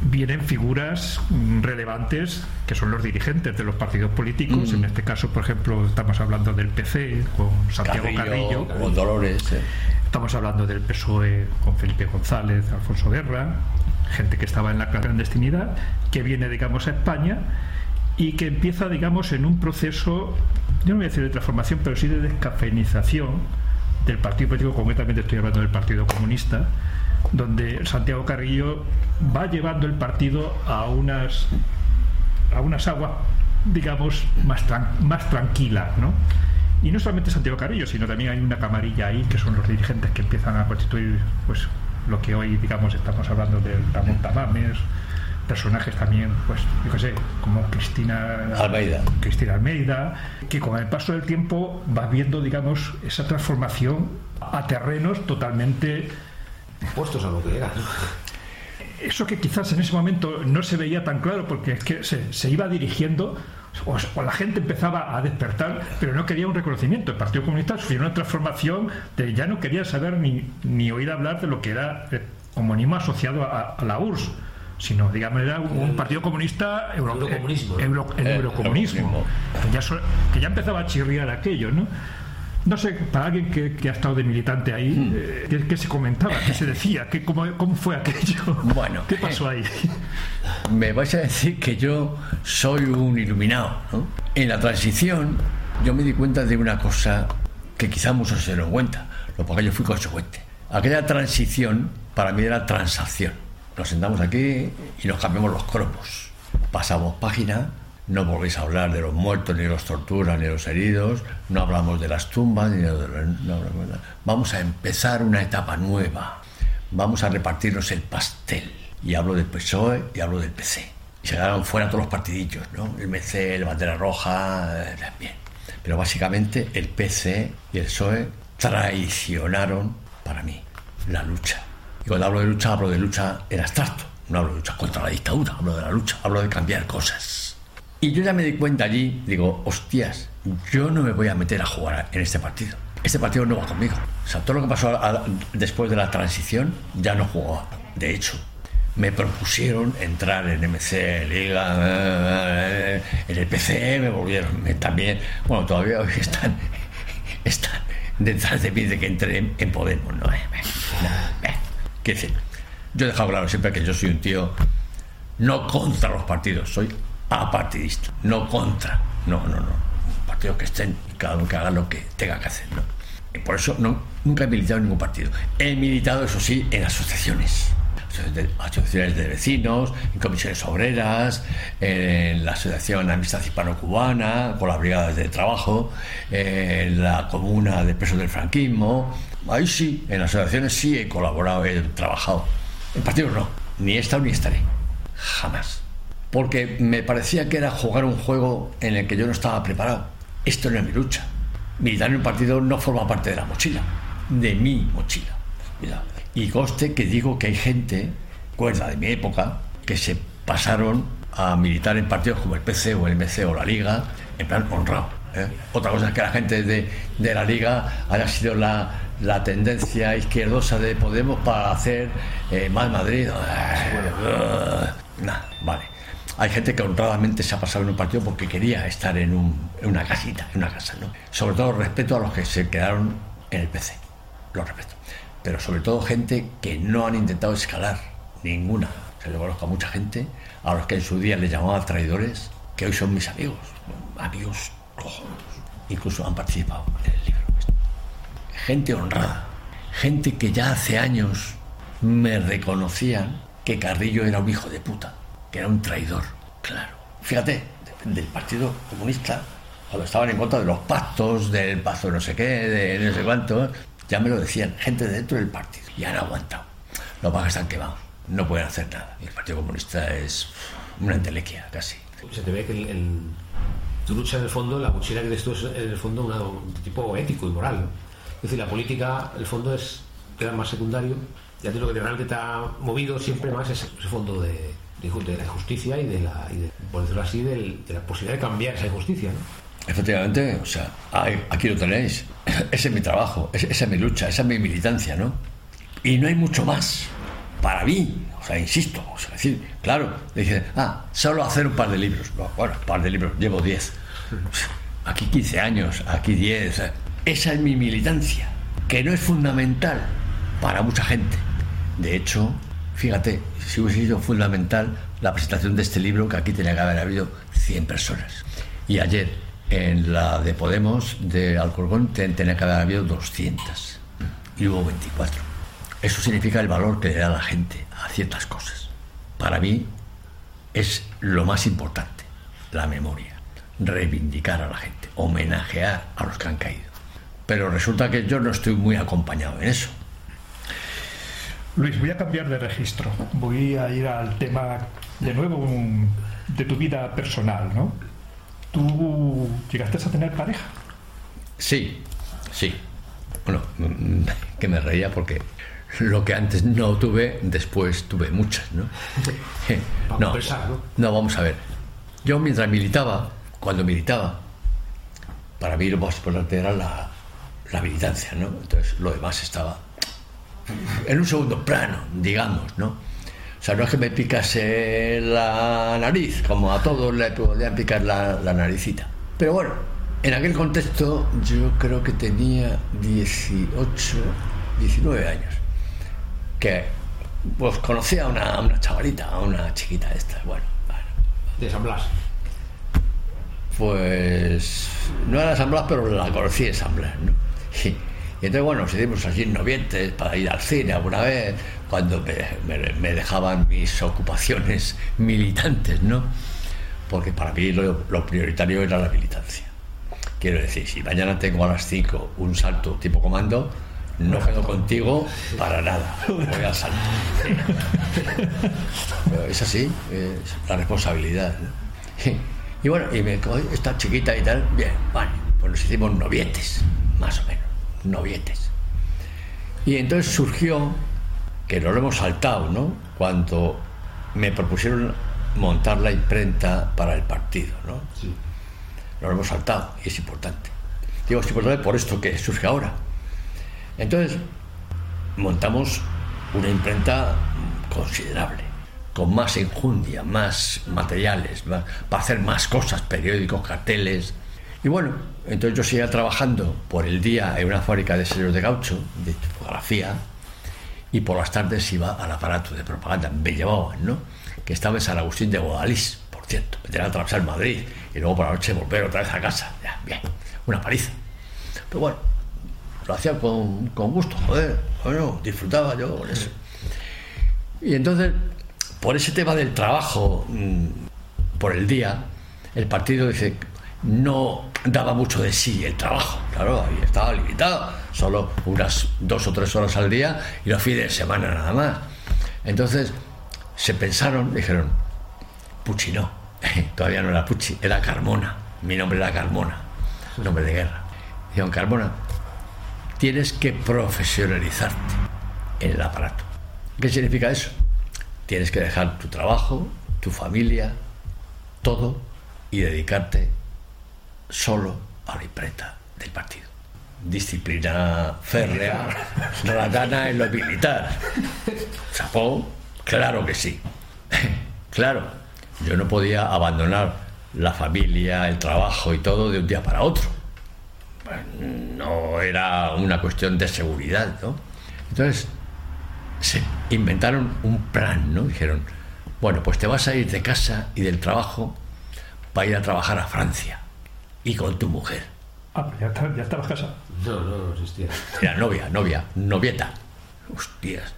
vienen figuras mm, relevantes que son los dirigentes de los partidos políticos. En este caso, por ejemplo, estamos hablando del PC con Santiago Carrillo, con Dolores. eh. Estamos hablando del PSOE con Felipe González, Alfonso Guerra, gente que estaba en la clandestinidad, que viene, digamos, a España y que empieza, digamos, en un proceso yo no voy a decir de transformación, pero sí de descafeinización del partido político, concretamente estoy hablando del Partido Comunista, donde Santiago Carrillo va llevando el partido a unas a unas aguas, digamos, más, más tranquilas, ¿no? Y no solamente Santiago Carrillo, sino también hay una camarilla ahí que son los dirigentes que empiezan a constituir pues lo que hoy, digamos, estamos hablando de Ramón Tamames, personajes también, pues, yo qué sé, como Cristina Almeida. Cristina Almeida, que con el paso del tiempo va viendo, digamos, esa transformación a terrenos totalmente puestos a lo que era. Eso que quizás en ese momento no se veía tan claro porque es que se, se iba dirigiendo o, la gente empezaba a despertar, pero no quería un reconocimiento. El Partido Comunista sufrió una transformación de ya no quería saber ni, ni oír hablar de lo que era el homónimo asociado a, la URSS sino digamos era un, partido comunista euro, eurocomunismo, el eurocomunismo, que ya, que ya empezaba a chirriar aquello, ¿no? No sé, para alguien que, ha estado de militante ahí, hmm. eh, ¿qué, se comentaba? ¿Qué se decía? ¿Qué, cómo, ¿Cómo fue aquello? Bueno, ¿qué pasó ahí? Me vais a decir que yo soy un iluminado. ¿no? En la transición, yo me di cuenta de una cosa que quizá muchos se dieron cuenta, lo porque yo fui consecuente. Aquella transición para mí era transacción. Nos sentamos aquí y nos cambiamos los cromos. Pasamos página no volvéis a hablar de los muertos, ni de los torturas, ni de los heridos, no hablamos de las tumbas, ni de Vamos a empezar una etapa nueva, vamos a repartirnos el pastel. Y hablo del PSOE y hablo del PC. Y se quedaron fuera todos los partidillos, ¿no? El MC, el Bandera Roja, también. Eh, Pero básicamente el PC y el PSOE traicionaron, para mí, la lucha. Cuando hablo de lucha, hablo de lucha en abstracto. No hablo de lucha contra la dictadura, hablo de la lucha, hablo de cambiar cosas y yo ya me di cuenta allí, digo, hostias, yo no me voy a meter a jugar en este partido. Este partido no va conmigo. O sea, todo lo que pasó después de la transición ya no jugó. De hecho, me propusieron entrar en MC, Liga, en el PC, me volvieron también. Bueno, todavía hoy están, están detrás de mí de que entré en, Podemos. ¿no? Yo he dejado claro siempre que yo soy un tío no contra los partidos, soy apartidista, no contra. No, no, no. Partidos que estén y cada uno que haga lo que tenga que hacer. ¿no? Y por eso no, nunca he militado en ningún partido. He militado, eso sí, en asociaciones. Asociaciones de vecinos, en comisiones obreras, en la Asociación Amistad Hispano-Cubana, con las brigadas de trabajo, en la Comuna de Presos del Franquismo. Ahí sí, en asociaciones sí he colaborado, he trabajado. En partidos no, ni he estado ni estaré. Jamás porque me parecía que era jugar un juego en el que yo no estaba preparado. Esto no es mi lucha. Militar en un partido no forma parte de la mochila, de mi mochila. Y coste que digo que hay gente, cuerda de mi época, que se pasaron a militar en partidos como el PC o el MC o la Liga, en plan honrado. ¿Eh? Otra cosa es que la gente de, la Liga haya sido la, tendencia izquierdosa de Podemos para hacer eh, mal Madrid. vale. Hay gente que honradamente se ha pasado en un partido porque quería estar en, una casita, en una casa, ¿no? Sobre todo respeto a los que se quedaron en el PC, lo respeto. Pero sobre todo gente que no han intentado escalar, ninguna. Se le conozco a mucha gente, a los que en su día le llamaban traidores, que hoy son mis amigos, amigos Incluso han participado en el libro. Gente honrada, gente que ya hace años me reconocían que Carrillo era un hijo de puta que era un traidor, claro. Fíjate, del Partido Comunista, cuando estaban en contra de los pactos, del pacto no sé qué, de no sé cuánto, ya me lo decían, gente dentro del partido, y han aguantado. Los que están quemados, no pueden hacer nada. El Partido Comunista es una entelequia, casi. Se te ve que el, tu lucha en el fondo, la mochila que esto es en el fondo un tipo ético y moral. Es decir, la política, el fondo es queda más secundario. Ya te lo que realmente te ha movido siempre más es ese fondo de, de la injusticia y de la, por decirlo así, de, la posibilidad de cambiar esa injusticia. Efectivamente, o sea, aquí lo tenéis. Ese es mi trabajo, esa es mi lucha, esa es mi militancia, ¿no? Y no hay mucho más para mí, o sea, insisto, o sea, decir, claro, dicen, ah, solo hacer un par de libros. Bueno, un par de libros, llevo 10. Aquí 15 años, aquí 10. Esa es mi militancia, que no es fundamental para mucha gente. De hecho, Fíjate, si hubiese sido fundamental la presentación de este libro, que aquí tenía que haber habido 100 personas. Y ayer, En la de Podemos, de Alcorcón, ten- tenía que haber habido 200 y hubo 24. Eso significa el valor que le da la gente a ciertas cosas. Para mí es lo más importante, la memoria, reivindicar a la gente, homenajear a los que han caído. Pero resulta que yo no estoy muy acompañado en eso. Luis, voy a cambiar de registro. Voy a ir al tema de nuevo de tu vida personal, ¿no? ¿Tú llegaste a tener pareja? Sí, sí. Bueno, que me reía porque lo que antes no tuve, después tuve muchas, ¿no? ¿no? No, vamos a ver. Yo mientras militaba, cuando militaba, para mí lo más importante era la, la militancia, ¿no? Entonces lo demás estaba en un segundo plano, digamos, ¿no? O sea, no es que me picase la nariz, como a todos le podían picar la, la naricita. Pero bueno, en aquel contexto yo creo que tenía 18, 19 años. Que pues conocía a una, una chavalita, a una chiquita esta, bueno, bueno, De San Blas. Pues no era San Blas, pero la conocí en San Blas, ¿no? Y, y entonces, bueno, nos hicimos allí novientes para ir al cine alguna vez, cuando me, me- me dejaban mis ocupaciones militantes, ¿no? Porque para mí lo, lo prioritario era la militancia. Quiero decir, si mañana tengo a las 5 un salto tipo comando, no quedo contigo para nada. Voy al salto. Pero es así, es la responsabilidad. ¿no? Y bueno, y me esta chiquita y tal, bien, vale, pues nos hicimos novietes, más o menos, novietes. Y entonces surgió, que no lo hemos saltado, ¿no? Cuando me propusieron montar la imprenta para el partido, ¿no? Sí. No lo hemos saltado y es importante. Digo, es importante por esto que surge ahora. Entonces, montamos una imprenta considerable, con más enjundia, más materiales, más- para hacer más cosas, periódicos, carteles. Y bueno, entonces yo seguía trabajando por el día en una fábrica de sellos de gaucho, de tipografía, y por las tardes iba al aparato de propaganda, me llevaban, ¿no? Que estaba en San Agustín de Guadalís, por cierto, me tenía que atravesar Madrid y luego por la noche volver otra vez a casa. Ya, bien, una paliza. Pero bueno, lo hacía con, con gusto, joder, bueno, disfrutaba yo con eso. Y entonces, por ese tema del trabajo, mm, por el día, el partido dice, no daba mucho de sí el trabajo, claro, estaba limitado, solo unas dos o tres horas al día y los fines de semana nada más. Entonces, se pensaron, dijeron, Pucci no, todavía no era Pucci, era Carmona, mi nombre era Carmona, nombre de guerra. Dijeron, Carmona, tienes que profesionalizarte en el aparato. ¿Qué significa eso? Tienes que dejar tu trabajo, tu familia, todo y dedicarte solo a la imprenta del partido. Disciplina férrea, ratana en lo militar. Chapó, claro que sí. Claro, yo no podía abandonar la familia, el trabajo y todo de un día para otro no era una cuestión de seguridad, ¿no? Entonces, se inventaron un plan, ¿no? Dijeron, bueno, pues te vas a ir de casa y del trabajo para ir a trabajar a Francia y con tu mujer. Ah, pero ya, está- ya estabas casado. No, no, no existía. Era novia, novia, novieta. Hostias.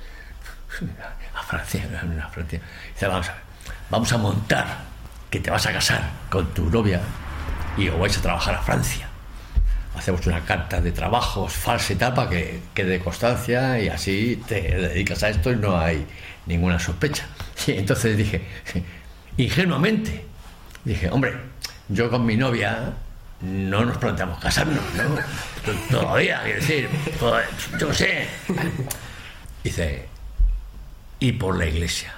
A Francia, a Francia. Dice, vamos a ver, vamos a montar que te vas a casar con tu novia y os vais a trabajar a Francia. Hacemos una carta de trabajos falsa y tal para que quede constancia y así te dedicas a esto y no hay ninguna sospecha. Y entonces dije, ingenuamente, dije, hombre, yo con mi novia no nos planteamos casarnos, ¿no? Todavía, quiero decir, yo sé. Dice, y por la iglesia.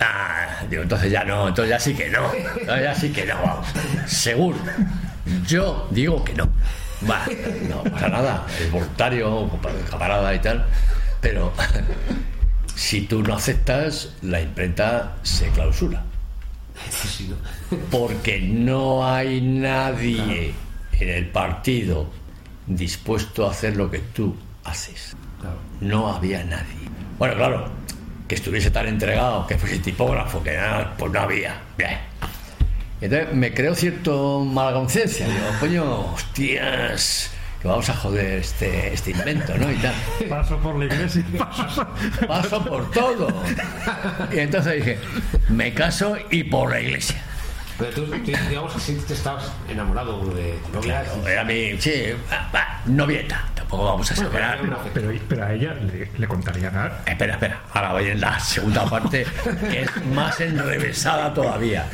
Ah, digo, entonces ya no, entonces ya sí que no, ya sí que no, vamos. Seguro. Yo digo que no. Va, no pasa nada, es voluntario, camarada y tal, pero si tú no aceptas, la imprenta se clausura porque no hay nadie en el partido dispuesto a hacer lo que tú haces. No había nadie. Bueno, claro, que estuviese tan entregado, que fuese tipógrafo, que nada, pues no había. Bien. Entonces me creo cierto mala conciencia. Digo, coño, hostias, que vamos a joder este, este invento, ¿no? Y tal. Paso por la iglesia. Paso. Paso por todo. Y entonces dije, me caso y por la iglesia. Pero tú, tú, digamos que sí te estabas enamorado de tu novia. Claro, era mi, sí, novieta. Tampoco vamos a exagerar. Pero, pero a ella le, le contaría nada. Espera, espera. Ahora voy en la segunda parte, que es más enrevesada todavía.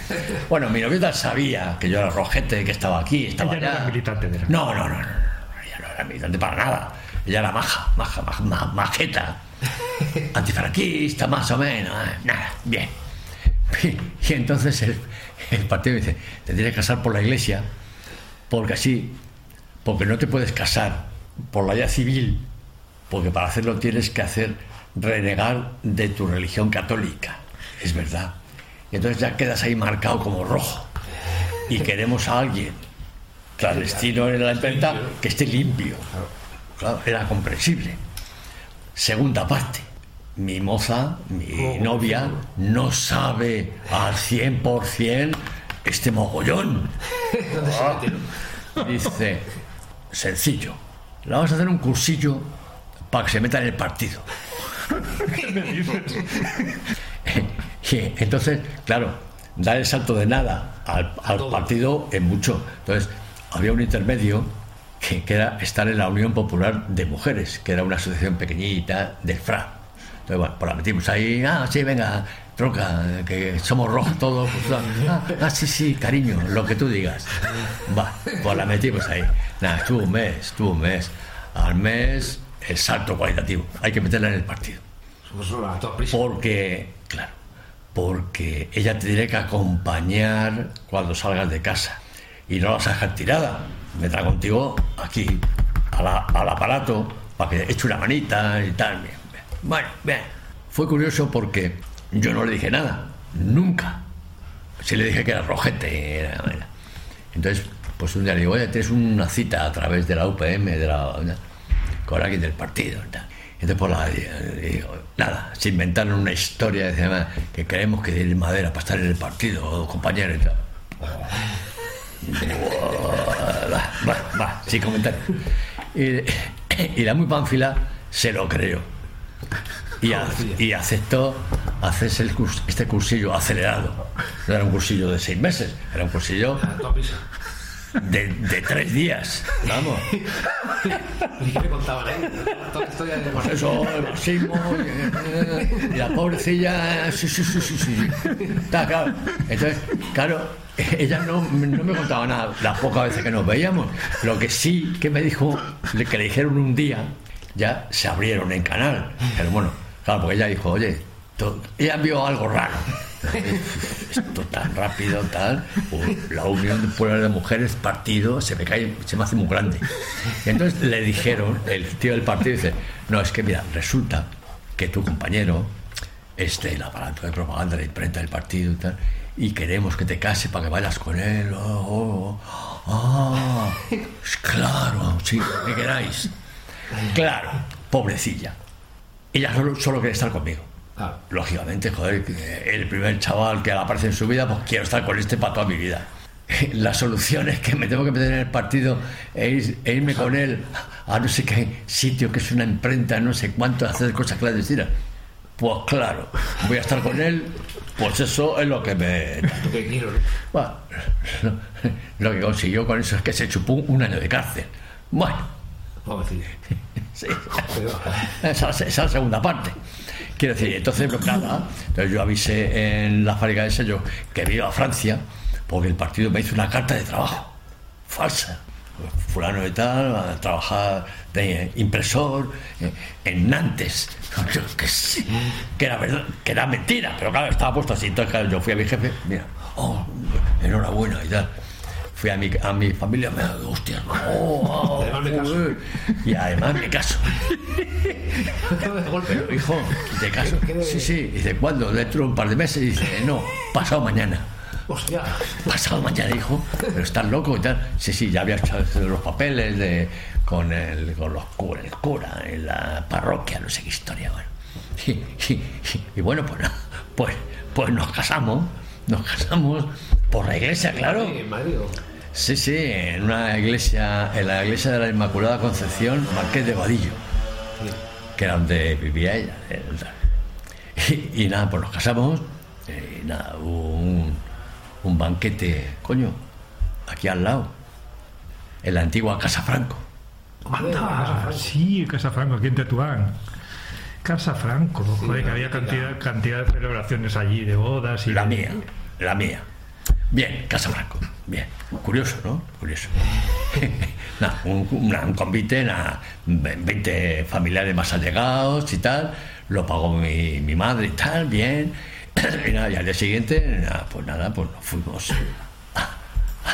Bueno, mi novieta sabía que yo era rojete, que estaba aquí, estaba Ella no era militante de la- No, no, no, no, no. Ella no era militante para nada. Ella era maja, maja, maja, ma- majeta. Antifranquista, más o menos. eh, Nada, bien. Y entonces el, partido dice, te tienes que casar por la iglesia, porque así, porque no te puedes casar por la vía civil, porque para hacerlo tienes que hacer renegar de tu religión católica. Es verdad. Y entonces ya quedas ahí marcado como rojo. Y queremos a alguien clandestino en la imprenta que esté limpio. Era comprensible. Segunda parte. Mi moza, mi novia, no sabe al 100% este mogollón. ¿Dónde se Ah. Dice, sencillo, le vamos a hacer un cursillo para que se meta en el partido. Entonces, claro, dar el salto de nada al, partido es mucho. Entonces, había un intermedio que, que era estar en la Unión Popular de Mujeres, que era una asociación pequeñita del FRA. Entonces, bueno, pues la metimos ahí, ah, sí, venga, troca, que somos rojos todos. pues, ah, ah, sí, sí, cariño, lo que tú digas. Va, pues la metimos ahí. Nada, estuvo un mes, estuvo un mes. Al mes, el salto cualitativo. Hay que meterla en el partido. Porque, claro, porque ella te tiene que acompañar cuando salgas de casa. Y no la vas a dejar tirada. Contigo aquí, a la- al aparato, para que eche una manita y tal. Bueno, bien. Fue curioso porque yo no le dije nada. Nunca. Sí le dije que era rojete. era- era. Entonces, pues un día le digo, oye, tienes una cita a través de la UPM, de la, con alguien del partido. Entonces, por la, le digo, nada, se inventaron una historia de además, que creemos que tiene madera para estar en el partido, compañero y tal. Va, va, va, sin comentario. Y, y la muy panfila se lo creyó. Y, a- y aceptó hacerse el curs- este cursillo acelerado. No era un cursillo de seis meses, era un cursillo A toda prisa. de, de tres días. Vamos. ¿Y qué me contaban ahí? Pues eso, el machismo y, y la pobrecilla, sí, sí, sí, sí, sí. Está claro. Entonces, claro, ella no, no me contaba nada las pocas veces que nos veíamos. Lo que sí que me dijo, le- que le dijeron un día, ya se abrieron en canal. Pero bueno, claro, porque ella dijo, oye, ella vio algo raro. Esto tan rápido, tal. La Unión de Pueblos de Mujeres, partido, se me cae, se me hace muy grande. Y entonces le dijeron, el tío del partido dice, no, es que mira, resulta que tu compañero es del aparato de propaganda, de imprenta del partido y tal, y queremos que te case para que vayas con él. Oh, oh, ah, claro, sí, que queráis. Claro, pobrecilla. Ella solo, solo quiere estar conmigo. Claro. Lógicamente, joder, que el primer chaval que aparece en su vida, pues quiero estar con este para toda mi vida. La solución es que me tengo que meter en el partido e, ir- e irme con él a no sé qué sitio que es una imprenta, no sé cuánto, a hacer cosas clandestinas. Pues claro, voy a estar con él, pues eso es lo que me... Lo que quiero, ¿no? Bueno, lo, lo que consiguió con eso es que se chupó un año de cárcel. Bueno, Vamos a decir. sí. Esa, esa es la segunda parte. Quiero decir, entonces, pues nada. Entonces yo avisé en la fábrica de sello que me iba a Francia porque el partido me hizo una carta de trabajo falsa. Fulano de tal, a trabajar de impresor eh, en Nantes. Yo qué sé, que era verdad, que era mentira, pero claro, estaba puesto así. Entonces, claro, yo fui a mi jefe, mira, oh, enhorabuena y tal. Fui a mi, a mi familia, me hostia, oh, oh, Además me caso. y además me caso. Pero, hijo, ¿te caso? Sí, sí. Dice, ¿cuándo? Dentro de un par de meses. Dice, no, pasado mañana. Hostia. Pasado mañana, hijo. Pero estás loco y tal. Sí, sí, ya había hecho los papeles de, con, el, con los cura, el cura en la parroquia, no sé qué historia. Bueno. Y, y- y- y bueno, pues, pues, pues nos casamos. Nos casamos Por la iglesia, claro. En Madrid, o- Sí, sí, en una iglesia, en la iglesia de la Inmaculada Concepción, Marqués de Vadillo, que era donde vivía ella. eh, Y, y nada, pues nos casamos, eh, y nada, hubo un, un banquete, coño, aquí al lado, en la antigua Casa Franco. Anda, sí, Casa Franco, aquí en Tetuán. Casa Franco, joder, que había cantidad, cantidad de celebraciones allí, de bodas y La de- mía, la mía. Bien, Casa Franco, bien. Curioso, ¿no? Curioso. Un, un convite, nada, ve- 20 familiares más allegados y tal. Lo pagó mi, mi madre y tal, bien. Y nada, y al día siguiente, nada, pues nada, pues nos fuimos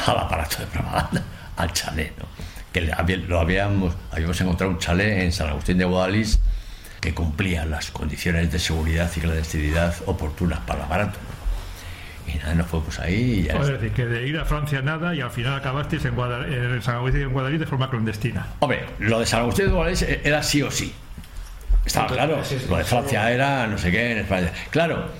al aparato de propaganda, al chalet, ¿no? Que lo habíamos, habíamos encontrado un chalet en San Agustín de Guadalís que cumplía las condiciones de seguridad y clandestinidad oportunas para el aparato. Y nada, nos fuimos ahí y ya. Es decir, que de ir a Francia nada y al final acabasteis en, Guadal- en San Agustín y en Guadalís de forma clandestina. Hombre, lo de San Agustín de Guadalís era sí o sí. Estaba claro. sí, sí, Lo de sí. Francia era no sé qué en España. Claro,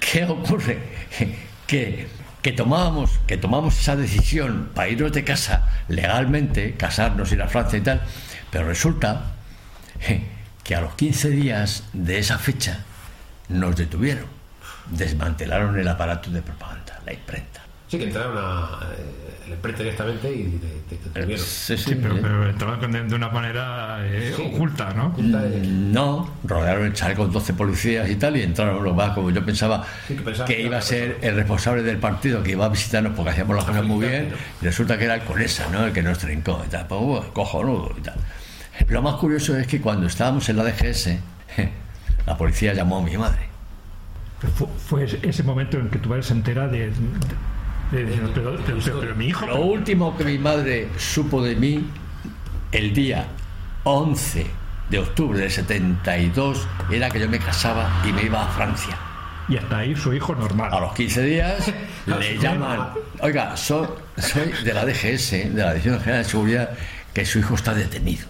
¿qué ocurre? Que, que tomábamos, que tomamos esa decisión para irnos de casa legalmente, casarnos, ir a Francia y tal, pero resulta que a los 15 días de esa fecha nos detuvieron. Desmantelaron el aparato de propaganda, la imprenta. Sí, que entraron a eh, la imprenta directamente y te, te, te detuvieron. Sí, sí, Sí, pero, pero entraban de, de una manera eh, Sí. oculta, ¿no? Oculta de- No, rodearon el chalet con 12 policías y tal, y entraron los más como yo pensaba Sí, que pensaba que que iba a ser el responsable del partido que iba a visitarnos porque hacíamos las cosas muy bien, y resulta que era el Conesa, ¿no? El que nos trincó y tal. Pues, bueno, cojonudo y tal. Lo más curioso es que cuando estábamos en la DGS, la policía llamó a mi madre. Fue, fue ese- momento en que tu madre se entera de. pero, pero- pero- pero mi hijo. Lo último que mi madre supo de mí el día 11 de octubre del 72 era que yo me casaba y me iba a Francia. Y hasta ahí su hijo normal. A los 15 días le llaman, oiga, so- soy de la DGS, de la Dirección General de Seguridad, que su hijo está detenido.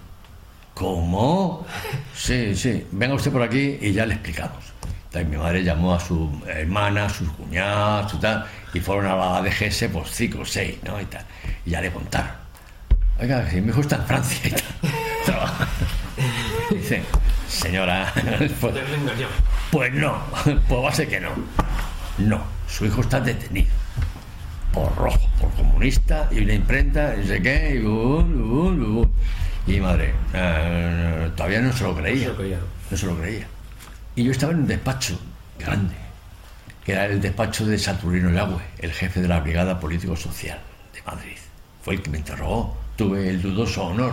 ¿Cómo? Sí, sí, venga usted por aquí y ya le explicamos. Entonces, mi madre llamó a su hermana, a sus cuñadas, su tal, y fueron a la DGS, pues cinco o seis, ¿no? Y, tal, y ya le contaron. Oiga, si mi hijo está en Francia y tal. trabaja". Dice, señora, pues, pues no, pues va a ser que no. No, su hijo está detenido. Por rojo, por comunista, y una imprenta, y no sé qué, y, bum. y mi madre, eh, todavía no se lo creía. No se lo creía. Y yo estaba en un despacho grande, que era el despacho de Saturnino Yagüe, el jefe de la Brigada Político-Social de Madrid. Fue el que me interrogó. Tuve el dudoso honor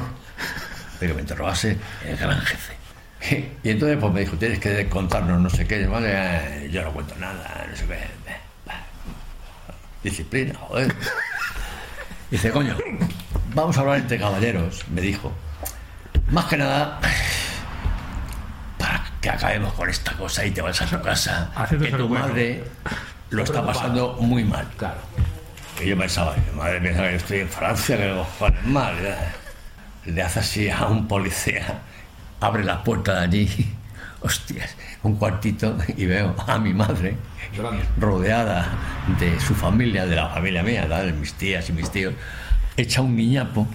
de que me interrogase el gran jefe. Y entonces pues me dijo, tienes que contarnos no sé qué. Yo, "Vale, eh, no cuento nada, no sé qué. Disciplina, joder. Dice, coño, vamos a hablar entre caballeros, me dijo. Más que nada, que acabemos con esta cosa y te vas a tu casa, que tu bueno. madre lo está pasando muy mal. Claro. Que yo pensaba, mi madre piensa que estoy en Francia, que me cojones mal. Le hace así a un policía, abre la puerta de allí, hostias, un cuartito, y veo a mi madre rodeada de su familia, de la familia mía, de mis tías y mis tíos, echa un guiñapo,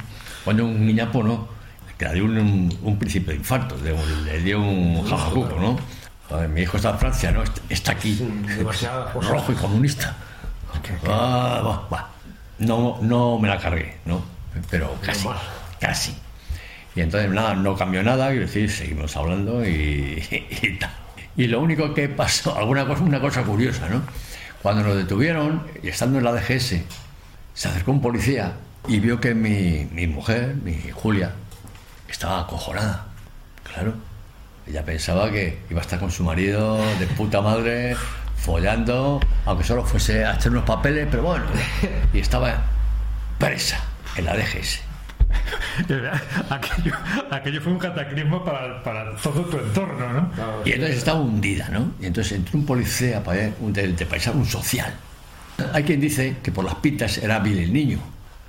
cuando un guiñapo no, que le dio un, un, principio de infarto, un- le dio un jamacuco, ¿no? Joder, mi hijo está en Francia, ¿no? Está- aquí, Demasiadas cosas. rojo y comunista. Ah, buah, buah. No, no me la cargué, ¿no? Pero casi, casi. Y entonces nada, no cambió nada, quiero decir, seguimos hablando y, y tal. Y lo único que pasó, alguna cosa, una cosa curiosa, ¿no? Cuando nos detuvieron, y estando en la DGS, se acercó un policía y vio que mi, mi mujer, mi Julia, estaba acojonada. Claro. Ella pensaba que iba a estar con su marido de puta madre, follando, aunque solo fuese a hacer unos papeles, pero bueno. Y estaba presa en la DGS. aquello, aquello fue un cataclismo para, para todo tu entorno, ¿no? Y entonces estaba hundida, ¿no? Y entonces entró un policía para un de, de paisano, un social. Hay quien dice que por las pintas era vil el niño.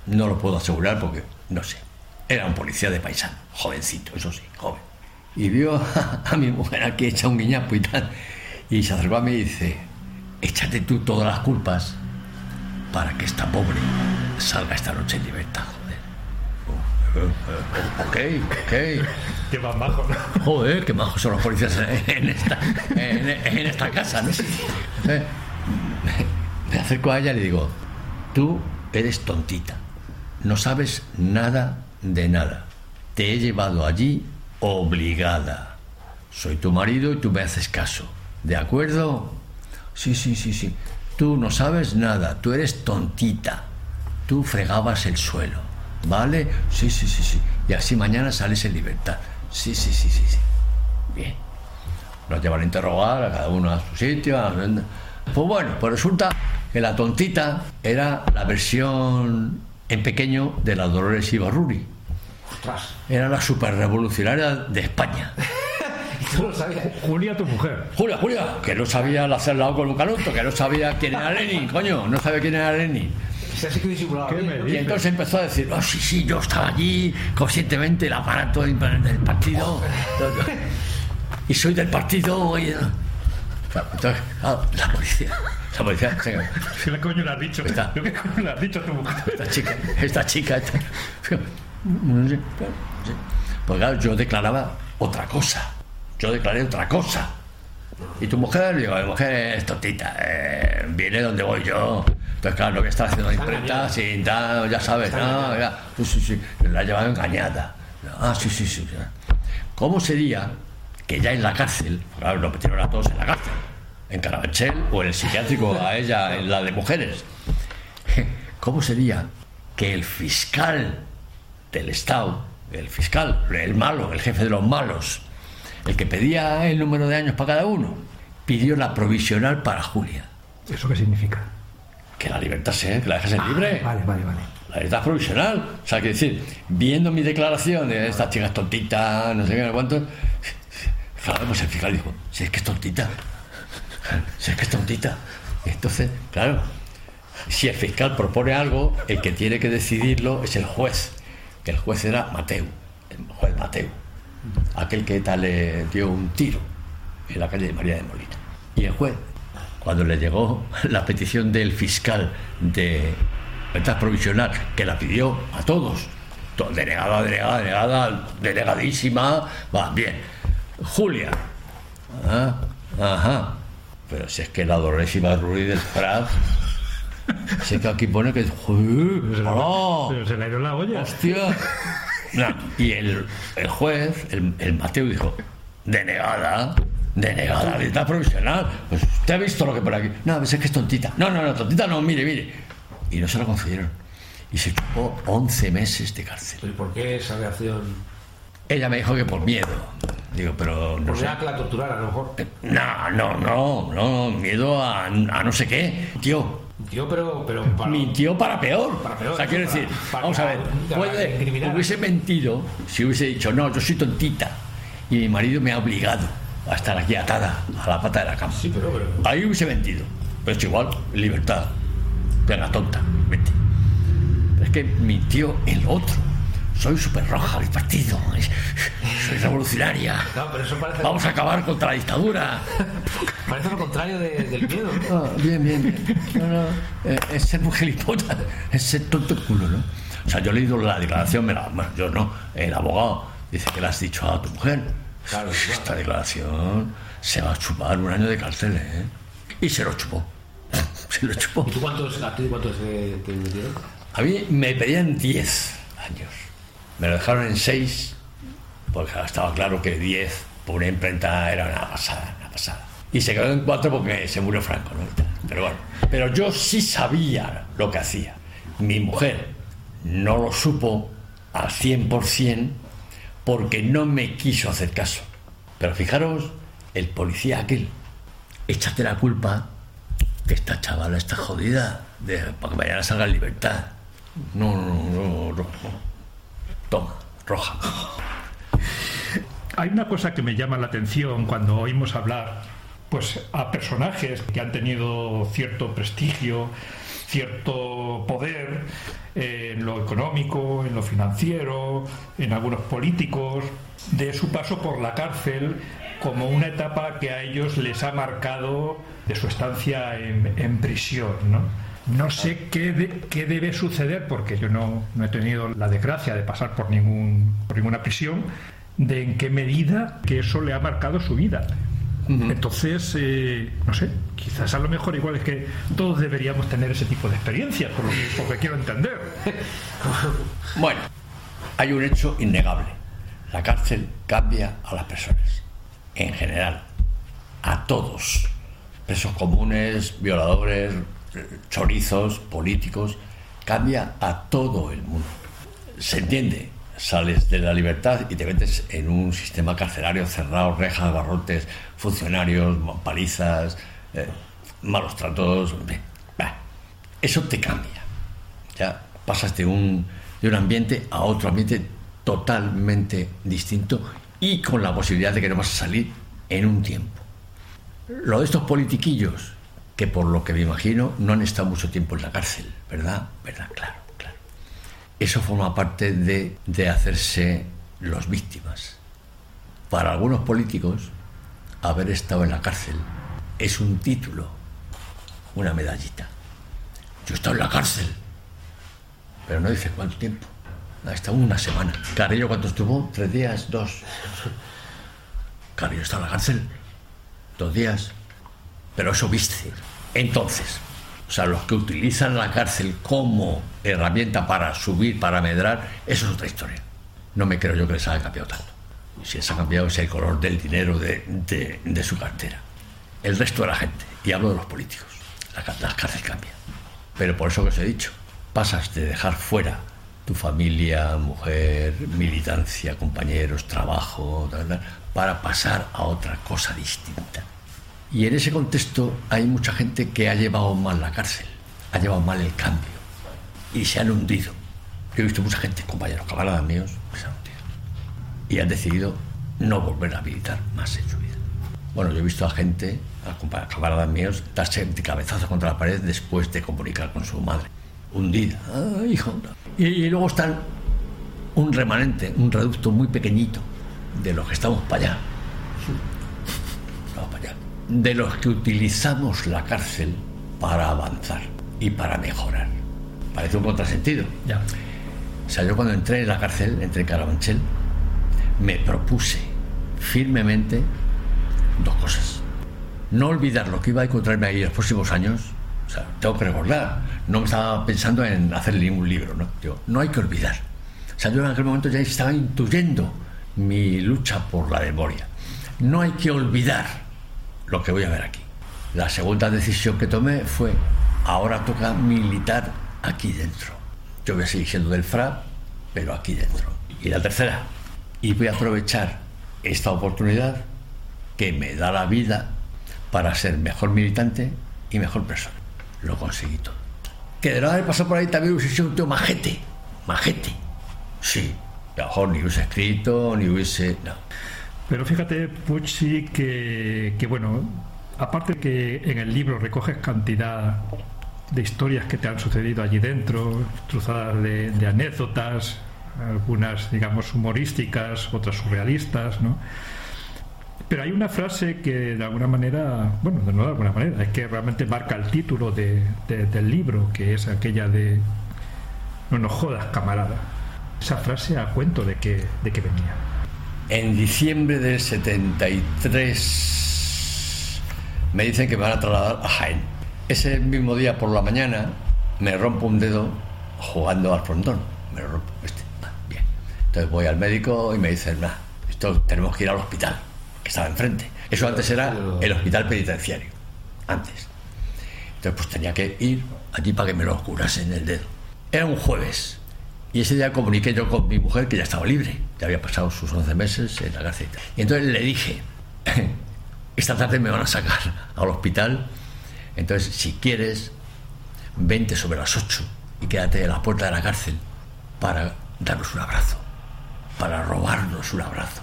No lo puedo asegurar porque no sé. Era un policía de paisano, jovencito, eso sí, joven. Y vio a, mi mujer aquí hecha un guiñapo y tal. Y se acercó a mí y dice, échate tú todas las culpas para que esta pobre salga esta noche en libertad, joder. Ok, ok. Que más bajo, ¿no? Joder, qué majos son los policías en esta, en, en esta casa, ¿no? Me acerco a ella y le digo, tú eres tontita, no sabes nada de nada. Te he llevado allí obligada. Soy tu marido y tú me haces caso. ¿De acuerdo? Sí, sí, sí, sí. Tú no sabes nada, tú eres tontita. Tú fregabas el suelo. ¿Vale? Sí, sí, sí, sí. Y así mañana sales en libertad. Sí, sí, sí, sí, sí. Bien. Nos llevan a interrogar a cada uno a su sitio. a- Pues bueno, pues resulta que la tontita era la versión en pequeño de la Dolores Ibarruri. Ostras. Era la superrevolucionaria de España. Y tú lo sabías. Julia, tu mujer. Julia, Julia, que no sabía hacer lado con un canuto, que no sabía quién era Lenin, coño, no sabía quién era Lenin. Se así que disimulaba ¿Qué bien, me ¿no? Y entonces empezó a decir, oh, sí, sí, yo estaba allí conscientemente, el aparato del partido, y soy del partido. Y... Entonces, la policía, la policía, ¿Qué coño le has dicho? ¿Qué coño le has dicho a tu mujer? esta chica, esta chica, esta-. Pues claro, yo declaraba otra cosa, yo declaré otra cosa. Y tu mujer, digo, mi mujer es tontita, eh, viene donde voy yo. Entonces, claro, lo que está haciendo la imprenta, sí, tal, ya sabes, no, ya, sí, sí, sí, la ha llevado engañada. Ah, sí, sí, sí. ¿Cómo sería que ya en la cárcel, claro, nos metieron a todos en la cárcel, en Carabanchel o en el psiquiátrico, a ella, en la de mujeres? ¿Cómo sería que el fiscal del Estado, el fiscal, el malo, el jefe de los malos, el que pedía el número de años para cada uno, pidió la provisional para Julia? ¿Eso qué significa? Que la libertad sea, que la dejasen libre. Vale, vale, vale. La libertad provisional. O sea, que decir, viendo mi declaración de estas chicas tontitas, no sé qué, no cuánto, claro, pues el fiscal dijo, si es que es tontita, si es que es tontita. Entonces, claro, si el fiscal propone algo, el que tiene que decidirlo es el juez, que el juez era Mateu, el juez Mateu, aquel que ETA le dio un tiro en la calle de María de Molina. Y el juez, cuando le llegó la petición del fiscal de libertad provisional, que la pidió a todos, denegada, denegada, denegadísima, va, bien. Julia, ah, ajá, pero si es que la Dolores Ibarruri del Prat, es que aquí pone que... Pero se le ido la olla. ¡Hostia! No, y el, el juez, el, el Mateo, dijo, denegada, denegada, libertad provisional. Pues usted ha visto lo que por aquí. No, pues es que es tontita. No, no, no, tontita no, mire, mire. Y no se lo concedieron. Y se chupó 11 meses de cárcel. ¿Y por qué esa reacción? Ella me dijo que por miedo. Digo, pero no Por sé. que la torturaran, a lo mejor. No, no, no, no, miedo a, a no sé qué. Tío, Tío, pero. pero para- mintió para peor. Para peor, O sea, quiero para- decir, para- vamos a ver, puede, hubiese mentido si hubiese dicho, no, yo soy tontita y mi marido me ha obligado a estar aquí atada a la pata de la cama. Sí, pero. pero Ahí hubiese mentido. Pero es igual, libertad. Venga, tonta, vete. Pero es que mintió el otro. Soy súper roja mi partido. Soy revolucionaria. No, pero eso parece. Vamos a acabar contra la dictadura. Parece lo contrario de- del miedo. ¿no? Ah, bien, bien, bien. No, no, eh, es ser gilipollas, es ser tonto el culo, ¿no? O sea, yo he leído la declaración, me la- bueno, yo no, el abogado dice que le has dicho a tu mujer. Claro, Esta claro. declaración se va a chupar un año de cárcel, ¿eh? Y se lo chupó. Se lo chupó. ¿Y tú cuántos, a ti cuántos te, te metieron? A mí me pedían 10 años. Me lo dejaron en 6, porque estaba claro que 10 por una imprenta era una pasada, una pasada. Y se quedó en 4 porque se murió Franco, ¿no? Pero bueno, pero yo sí sabía lo que hacía. Mi mujer no lo supo al 100% porque no me quiso hacer caso. Pero fijaros, el policía aquel, échate la culpa que esta chavala está jodida para que mañana salga en libertad. No, no, no, no, no. Toma, roja. Hay una cosa que me llama la atención cuando oímos hablar pues a personajes que han tenido cierto prestigio, cierto poder eh, en lo económico, en lo financiero, en algunos políticos, de su paso por la cárcel como una etapa que a ellos les ha marcado de su estancia en, en prisión. ¿no? No sé qué, de- qué debe suceder, porque yo no, no he tenido la desgracia de pasar por, ningún, por ninguna prisión, de en qué medida que eso le ha marcado su vida. Entonces, eh, no sé, quizás a lo mejor igual es que todos deberíamos tener ese tipo de experiencias, por lo que, por lo que quiero entender. Bueno, hay un hecho innegable. La cárcel cambia a las personas, en general, a todos. Presos comunes, violadores, chorizos, políticos, cambia a todo el mundo. Se entiende, sales de la libertad y te metes en un sistema carcelario cerrado, rejas, barrotes, funcionarios, palizas, eh, malos tratos. Eso te cambia ya pasas de un, de un ambiente a otro ambiente totalmente distinto y con la posibilidad de que no vas a salir en un tiempo. Lo de estos politiquillos, que por lo que me imagino no han estado mucho tiempo en la cárcel, ¿verdad? ¿Verdad? Claro, claro. Eso forma parte de, de hacerse los víctimas. Para algunos políticos, haber estado en la cárcel es un título, una medallita. Yo he estado en la cárcel, pero no dice cuánto tiempo. Ha estado una semana. Carrillo, ¿cuánto estuvo? ¿Tres días? ¿Dos? Carrillo está en la cárcel. Dos días. Pero eso viste. Entonces, o sea, los que utilizan la cárcel como herramienta para subir, para medrar, eso es otra historia. No me creo yo que les haya cambiado tanto. Si les ha cambiado es el color del dinero de, de- su cartera. El resto de la gente, y hablo de los políticos, la, la cárcel cambia. Pero por eso que os he dicho, pasas de dejar fuera tu familia, mujer, militancia, compañeros, trabajo, para pasar a otra cosa distinta. Y en ese contexto hay mucha gente que ha llevado mal la cárcel, ha llevado mal el cambio y se han hundido. Yo he visto mucha gente, compañeros, camaradas míos, que se han hundido y han decidido no volver a militar más en su vida. Bueno, yo he visto a gente, a camaradas míos, darse de cabezazo contra la pared después de comunicar con su madre. Hundida. Ay, hijo. Y, y luego están un remanente, un reducto muy pequeñito de los que estamos para allá. De los que utilizamos la cárcel para avanzar y para mejorar. Parece un contrasentido. Ya. O sea, yo cuando entré en la cárcel, entré en Carabanchel, me propuse firmemente dos cosas. No olvidar lo que iba a encontrarme ahí en los próximos años. O sea, tengo que recordar. No me estaba pensando en hacer ningún libro, ¿no? Digo, no hay que olvidar. O sea, yo en aquel momento ya estaba intuyendo mi lucha por la memoria. No hay que olvidar lo que voy a ver aquí. La segunda decisión que tomé fue, ahora toca militar aquí dentro. Yo voy a seguir siendo del FRA, pero aquí dentro. Y la tercera, y voy a aprovechar esta oportunidad que me da la vida para ser mejor militante y mejor persona. Lo conseguí todo. Que de no haber pasado por ahí también hubiese sido un tío majete. Majete. Sí. A lo mejor ni hubiese escrito, ni hubiese. No. Pero fíjate, Pucci, que, que bueno, aparte que en el libro recoges cantidad de historias que te han sucedido allí dentro, truzadas de, de anécdotas, algunas, digamos, humorísticas, otras surrealistas, ¿no? Pero hay una frase que de alguna manera, bueno, no de alguna manera, es que realmente marca el título de- de- del libro, que es aquella de No nos jodas, camarada. Esa frase a cuento de que, de que venía. En diciembre del 73 me dicen que me van a trasladar a Jaén. Ese mismo día por la mañana me rompo un dedo jugando al frontón. Me lo rompo. este. Bien. Entonces voy al médico y me dicen, nah, esto tenemos que ir al hospital, que estaba enfrente. Eso antes era el hospital penitenciario. Antes. Entonces pues tenía que ir allí para que me lo curasen el dedo. Era un jueves. Y ese día comuniqué yo con mi mujer que ya estaba libre, ya había pasado sus 11 meses en la cárcel. Y entonces le dije, esta tarde me van a sacar al hospital, entonces si quieres, vente sobre las 8 y quédate en la puerta de la cárcel para darnos un abrazo, para robarnos un abrazo.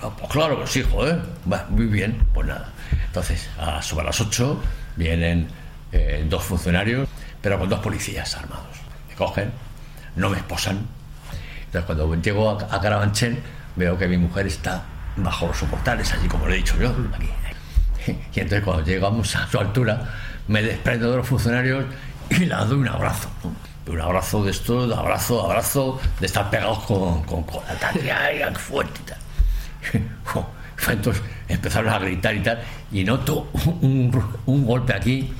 Ah, Pues claro que sí, joder. Va, muy bien, pues nada. Entonces, a sobre las 8 vienen eh, dos funcionarios, pero con dos policías armados. Me cogen, no me esposan. Entonces, cuando llego a, a Carabanchel, veo que mi mujer está bajo los soportales, allí como le he dicho yo. Aquí. Y entonces, cuando llegamos a su altura, me desprendo de los funcionarios y le doy un abrazo. Un abrazo de esto, de abrazo, abrazo, de estar pegados con, con, con la ay, fuerte y tal. Entonces empezaron a gritar y tal, y noto un, un golpe aquí,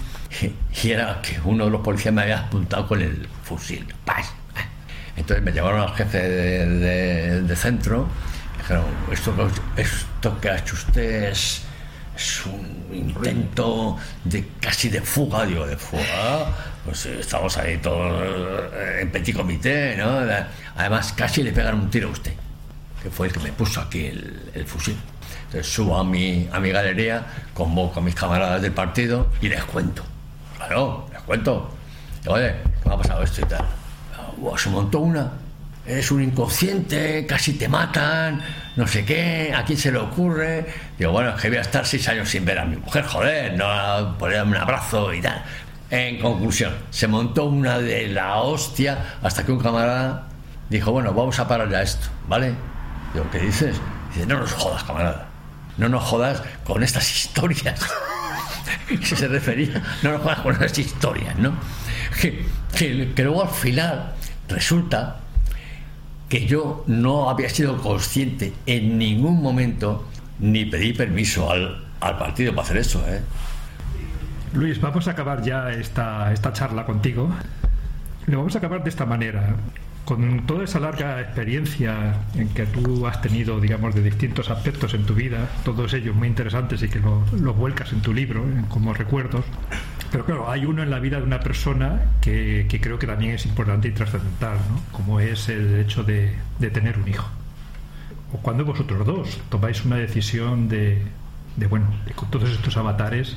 y era que uno de los policías me había apuntado con el fusil. ¡Paz! Entonces me llevaron al jefe de, de- de centro, dijeron, esto, que- ha hecho usted es, es un intento de casi de fuga, digo, de fuga. Pues estamos ahí todos eh, en petit comité, ¿no? Además, casi le pegan un tiro a usted, que fue el que me puso aquí el, fusil. Entonces subo a mi, a mi galería, convoco a mis camaradas del partido y les cuento. Claro, les cuento. Oye, ¿qué me ha pasado esto y tal? Se montó una. Eres un inconsciente, casi te matan, no sé qué, ¿a quién se le ocurre? Digo, bueno, es que voy a estar seis años sin ver a mi mujer, joder, no ponerme un abrazo y tal. En conclusión, se montó una de la hostia hasta que un camarada dijo, bueno, vamos a parar ya esto, ¿vale? Digo, ¿qué dices? Dice, no nos jodas, camarada. No nos jodas con estas historias. se refería, no nos jodas con estas historias, ¿no? Que, que- que luego al final resulta que yo no había sido consciente en ningún momento ni pedí permiso al, al partido para hacer eso, ¿eh? Luis, vamos a acabar ya esta, esta charla contigo. Lo vamos a acabar de esta manera. Con toda esa larga experiencia en que tú has tenido, digamos, de distintos aspectos en tu vida, todos ellos muy interesantes y que lo- los vuelcas en tu libro, como recuerdos. Pero claro, hay uno en la vida de una persona que, que creo que también es importante y trascendental, ¿no? como es el hecho de, de tener un hijo. O cuando vosotros dos tomáis una decisión de, de, bueno, de con todos estos avatares,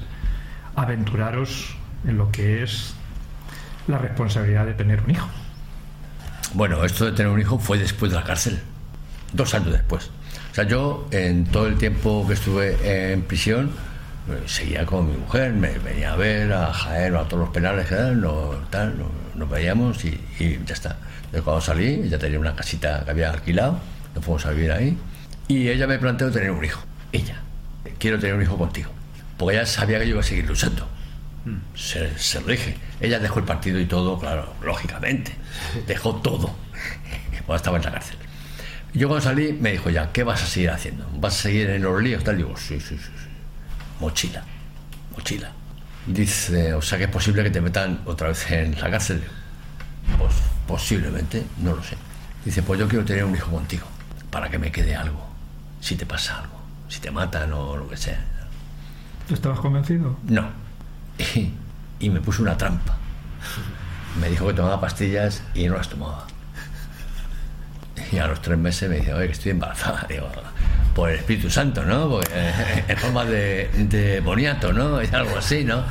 aventuraros en lo que es la responsabilidad de tener un hijo. Bueno, esto de tener un hijo fue después de la cárcel, dos años después. O sea, yo en todo el tiempo que estuve en prisión seguía con mi mujer, me venía a ver a Jaén o a todos los penales, que eran, no, tal, no- nos veíamos y, y ya está. Entonces cuando salí, ella tenía una casita que había alquilado, nos fuimos a vivir ahí y ella me planteó tener un hijo. Ella, quiero tener un hijo contigo. Porque ella sabía que yo iba a seguir luchando. Se, se lo dije. Ella dejó el partido y todo, claro, lógicamente. Dejó todo. Cuando estaba en la cárcel. Yo cuando salí me dijo ya, ¿qué vas a seguir haciendo? ¿Vas a seguir en los líos? Tal, digo, sí, sí, sí. Mochila, mochila. Dice, o sea que es posible que te metan otra vez en la cárcel. Pues posiblemente, no lo sé. Dice, pues yo quiero tener un hijo contigo, para que me quede algo, si te pasa algo, si te matan o lo que sea. ¿Tú estabas convencido? No. Y, y me puso una trampa. Me dijo que tomaba pastillas y no las tomaba. Y a los tres meses me dice, oye, que estoy embarazada. Digo, por el Espíritu Santo, ¿no? Porque, eh, en forma de, de boniato, ¿no? Y algo así, ¿no?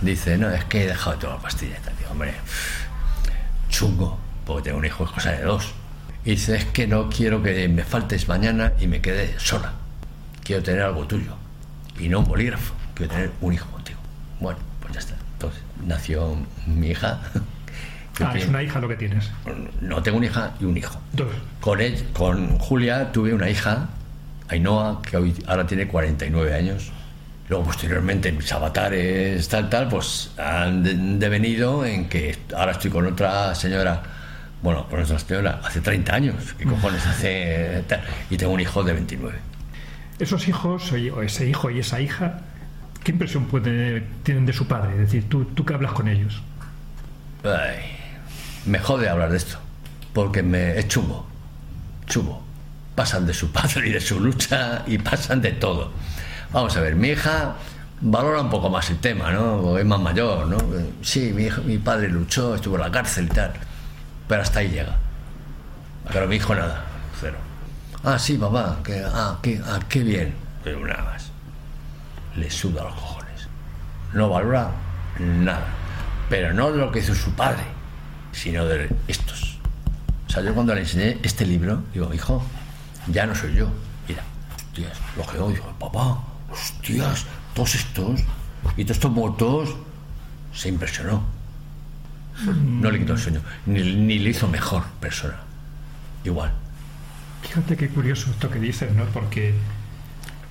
Dice, no, es que he dejado de tomar pastillas. Digo, hombre, chungo, porque tengo un hijo, es cosa de dos. Y dice, es que no quiero que me faltes mañana y me quede sola. Quiero tener algo tuyo. Y no un bolígrafo. Quiero tener un hijo contigo. Bueno, pues ya está. Entonces, nació mi hija. Ah, es una hija lo que tienes. No tengo una hija y un hijo. Dos. Con, él, con Julia tuve una hija, Ainhoa, que hoy, ahora tiene 49 años. Luego, posteriormente, mis avatares, tal, tal, pues han de- devenido en que ahora estoy con otra señora, bueno, con otra señora hace 30 años, ¿qué cojones hace? tal? Y tengo un hijo de 29. Esos hijos, o ese hijo y esa hija, ¿qué impresión puede- tienen de su padre? Es decir, tú, tú que hablas con ellos. Ay, me jode hablar de esto, porque me es chungo, chungo. Pasan de su padre y de su lucha y pasan de todo. Vamos a ver, mi hija valora un poco más el tema, ¿no? Es más mayor, ¿no? Sí, mi, hijo- mi padre luchó, estuvo en la cárcel y tal, pero hasta ahí llega. Pero mi hijo nada, cero. Ah, sí, papá, que, ah, qué, ah, qué bien. Pero nada más. Le suda los cojones. No valora nada. Pero no de lo que hizo su padre, sino de estos. O sea, yo cuando le enseñé este libro, digo, hijo, ya no soy yo. Mira, hostias, lo que oigo, papá, hostias, todos estos y todos estos muertos, se impresionó. No le quitó el sueño, ni, ni le hizo mejor persona. Igual. Fíjate qué curioso esto que dices, ¿no? Porque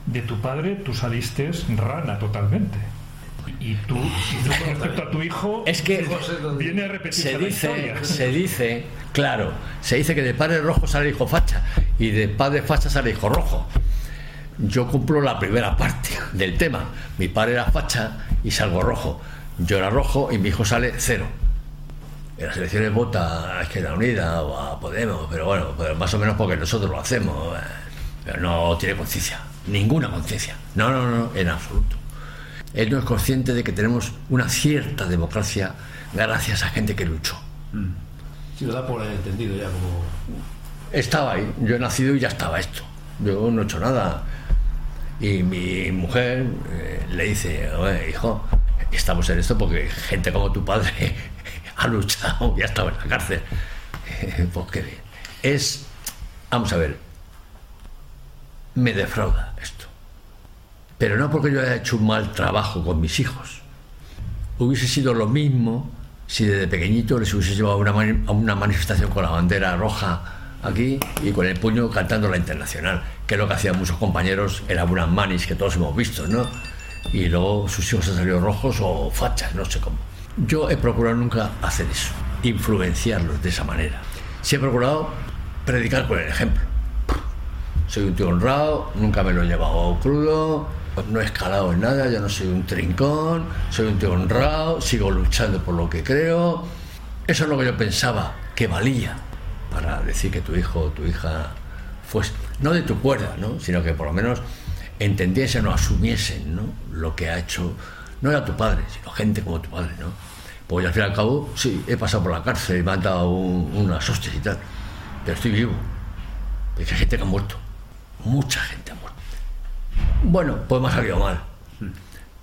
de tu padre tú saliste rana totalmente. Y tú, y tú con respecto a tu hijo, Es que viene a repetirse se la dice, historia. se dice, claro, se dice que de padre rojo sale hijo facha y de padre facha sale hijo rojo. Yo cumplo la primera parte del tema. Mi padre era facha y salgo rojo. Yo era rojo y mi hijo sale cero. En las elecciones vota a Izquierda Unida o a Podemos, pero bueno, pero más o menos porque nosotros lo hacemos. eh, Pero no tiene conciencia, ninguna conciencia. No, no, no, en absoluto. Él no es consciente de que tenemos una cierta democracia gracias a gente que luchó. Si lo da por entendido ya como. Estaba ahí, yo he nacido y ya estaba esto. Yo no he hecho nada. Y mi mujer eh, le dice, "Oye, hijo, estamos en esto porque gente como tu padre ha luchado y ha estado en la cárcel. pues qué bien. Es, vamos a ver, me defrauda esto. Pero no porque yo haya hecho un mal trabajo con mis hijos. Hubiese sido lo mismo si desde pequeñito les hubiese llevado una, a una manifestación con la bandera roja aquí y con el puño cantando la internacional, que es lo que hacían muchos compañeros en algunas manis que todos hemos visto, ¿no? Y luego sus hijos han salido rojos o fachas, no sé cómo. Yo he procurado nunca hacer eso, influenciarlos de esa manera. Sí he procurado predicar con el ejemplo. Soy un tío honrado, nunca me lo he llevado crudo, no he escalado en nada, yo no soy un trincón, soy un tío honrado, sigo luchando por lo que creo. Eso es lo que yo pensaba que valía para decir que tu hijo o tu hija fuese, no de tu cuerda, ¿no? sino que por lo menos entendiesen o asumiesen ¿no? lo que ha hecho, no era tu padre, sino gente como tu padre. ¿no? Pues al fin y al cabo, sí, he pasado por la cárcel y me han dado un- y tal, pero estoy vivo. Es que gente que ha muerto. Mucha gente. Bueno, pues me ha salido mal.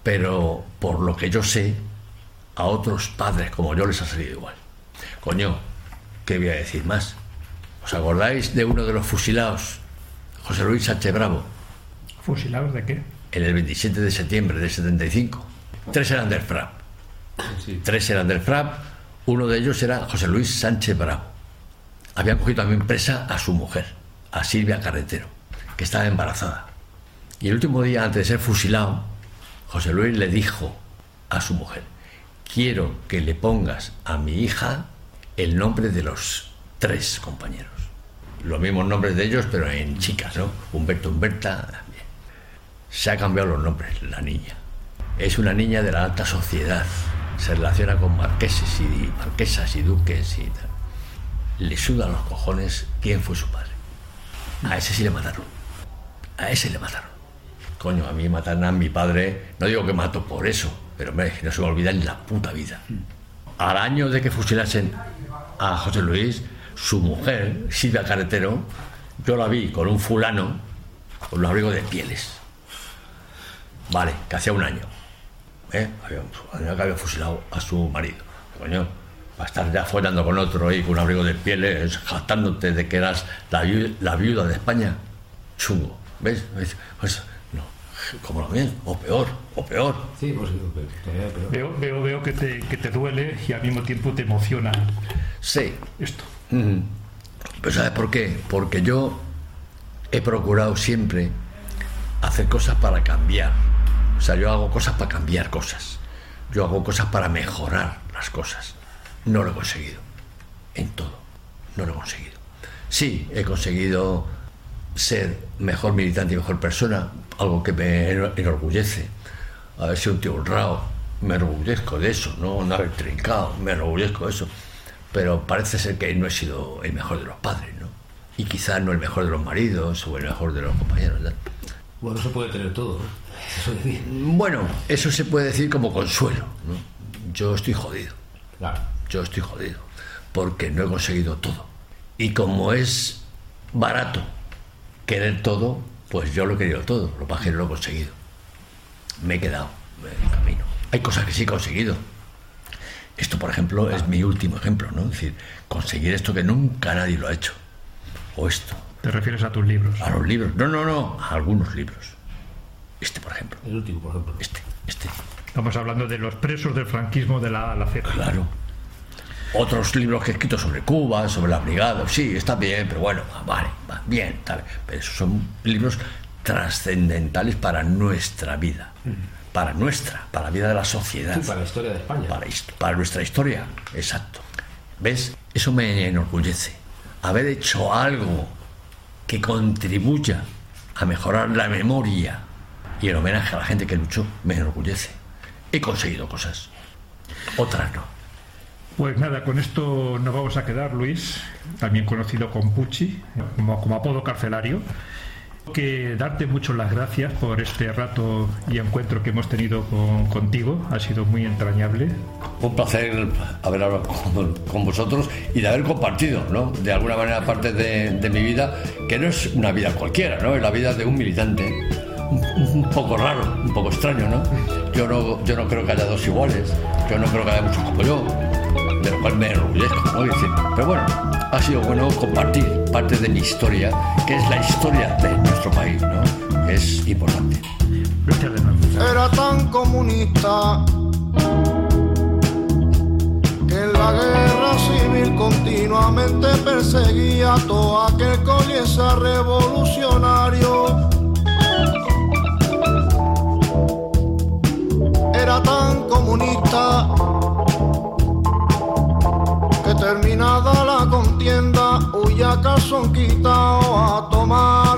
Pero por lo que yo sé, a otros padres como yo les ha salido igual. Coño, ¿qué voy a decir más? ¿Os acordáis de uno de los fusilados, José Luis Sánchez Bravo, ¿Fusilados de qué? en el 27 de septiembre del 75? Tres eran del FRAP. Sí. Tres eran del FRAP, uno de ellos era José Luis Sánchez Bravo. Habían cogido también presa a su mujer, a Silvia Carretero, que estaba embarazada. Y el último día, antes de ser fusilado, José Luis le dijo a su mujer, quiero que le pongas a mi hija el nombre de los tres compañeros. Los mismos nombres de ellos, pero en chicas, ¿no? Humberto, Humberta. Se ha cambiado los nombres, la niña. Es una niña de la alta sociedad. Se relaciona con marqueses y marquesas y duques y tal. Le sudan los cojones quién fue su padre. A ese sí le mataron. A ese le mataron. Coño, a mí mataron a mi padre. No digo que mato por eso, pero hombre, no se me olvida en la puta vida. Al año de que fusilasen a José Luis, su mujer, Silvia Carretero, yo la vi con un fulano, con un abrigo de pieles. Vale, que hacía un año. ¿eh? Había que había fusilado a su marido. Coño, para estar ya follando con otro y con un abrigo de pieles, jactándote de que eras la, viu- la viuda de España. Chungo. ¿Ves? ¿Ves? Pues, como lo bien, o peor, o peor. Sí, pues todavía peor. Veo, veo, veo que, te, que te duele y al mismo tiempo te emociona Sí, esto. Ujú. Pero ¿sabes por qué? Porque yo he procurado siempre hacer cosas para cambiar. O sea, yo hago cosas para cambiar cosas. Yo hago cosas para mejorar las cosas. No lo he conseguido. En todo. No lo he conseguido. Sí, he conseguido ser mejor militante y mejor persona, algo que me eno- enorgullece. Haber sido un tío honrado, me enorgullezco de eso, no, no haber trincado, me enorgullezco de eso. Pero parece ser que no he sido el mejor de los padres, ¿no? Y quizás no el mejor de los maridos o el mejor de los compañeros. ¿no? Bueno, no se puede tener todo, ¿no? Eso. Bueno, eso se puede decir como consuelo, ¿no? Yo estoy jodido. Claro. yo estoy jodido, porque no he conseguido todo. Y como es barato querer todo, pues yo lo he querido todo, lo es que no lo he conseguido. Me he quedado en el camino. Hay cosas que sí he conseguido. Esto, por ejemplo, es mi último ejemplo, ¿no? Es decir, conseguir esto que nunca nadie lo ha hecho. O esto. Te refieres a tus libros. A los libros. No, no, no. A algunos libros. Este, por ejemplo. El último, por ejemplo. Este, este. Estamos hablando de los presos del franquismo de la, la Z. Claro. Otros libros que he escrito sobre Cuba, sobre la brigada, sí, está bien, pero bueno, vale, va bien, tal. Pero esos son libros trascendentales para nuestra vida. para nuestra, para la vida de la sociedad. Sí, para la historia de España. Para nuestra historia, exacto. ¿Ves? Eso me enorgullece. Haber hecho algo que contribuya a mejorar la memoria y el homenaje a la gente que luchó me enorgullece. He conseguido cosas. Otras no. Pues nada, con esto nos vamos a quedar, Luis, también conocido con Pucci, como, apodo carcelario. Que darte muchas las gracias por este rato y encuentro que hemos tenido con- contigo, ha sido muy entrañable. Un placer haber hablado con, vosotros y de haber compartido, ¿no? De alguna manera parte de, de mi vida, que no es una vida cualquiera, ¿no? Es la vida de un militante. Un poco raro, un poco extraño, ¿no? Yo no, yo no creo que haya dos iguales, yo no creo que haya muchos como yo, de lo cual me enorgullezco, ¿no? Decir, pero bueno, ha sido bueno compartir parte de mi historia, que es la historia de nuestro país, ¿no? Es importante. Gracias de nuevo. era tan comunista que en la guerra civil continuamente perseguía a todo aquel que oliese a revolucionario. Era tan comunista huía a calzón quitao a tomar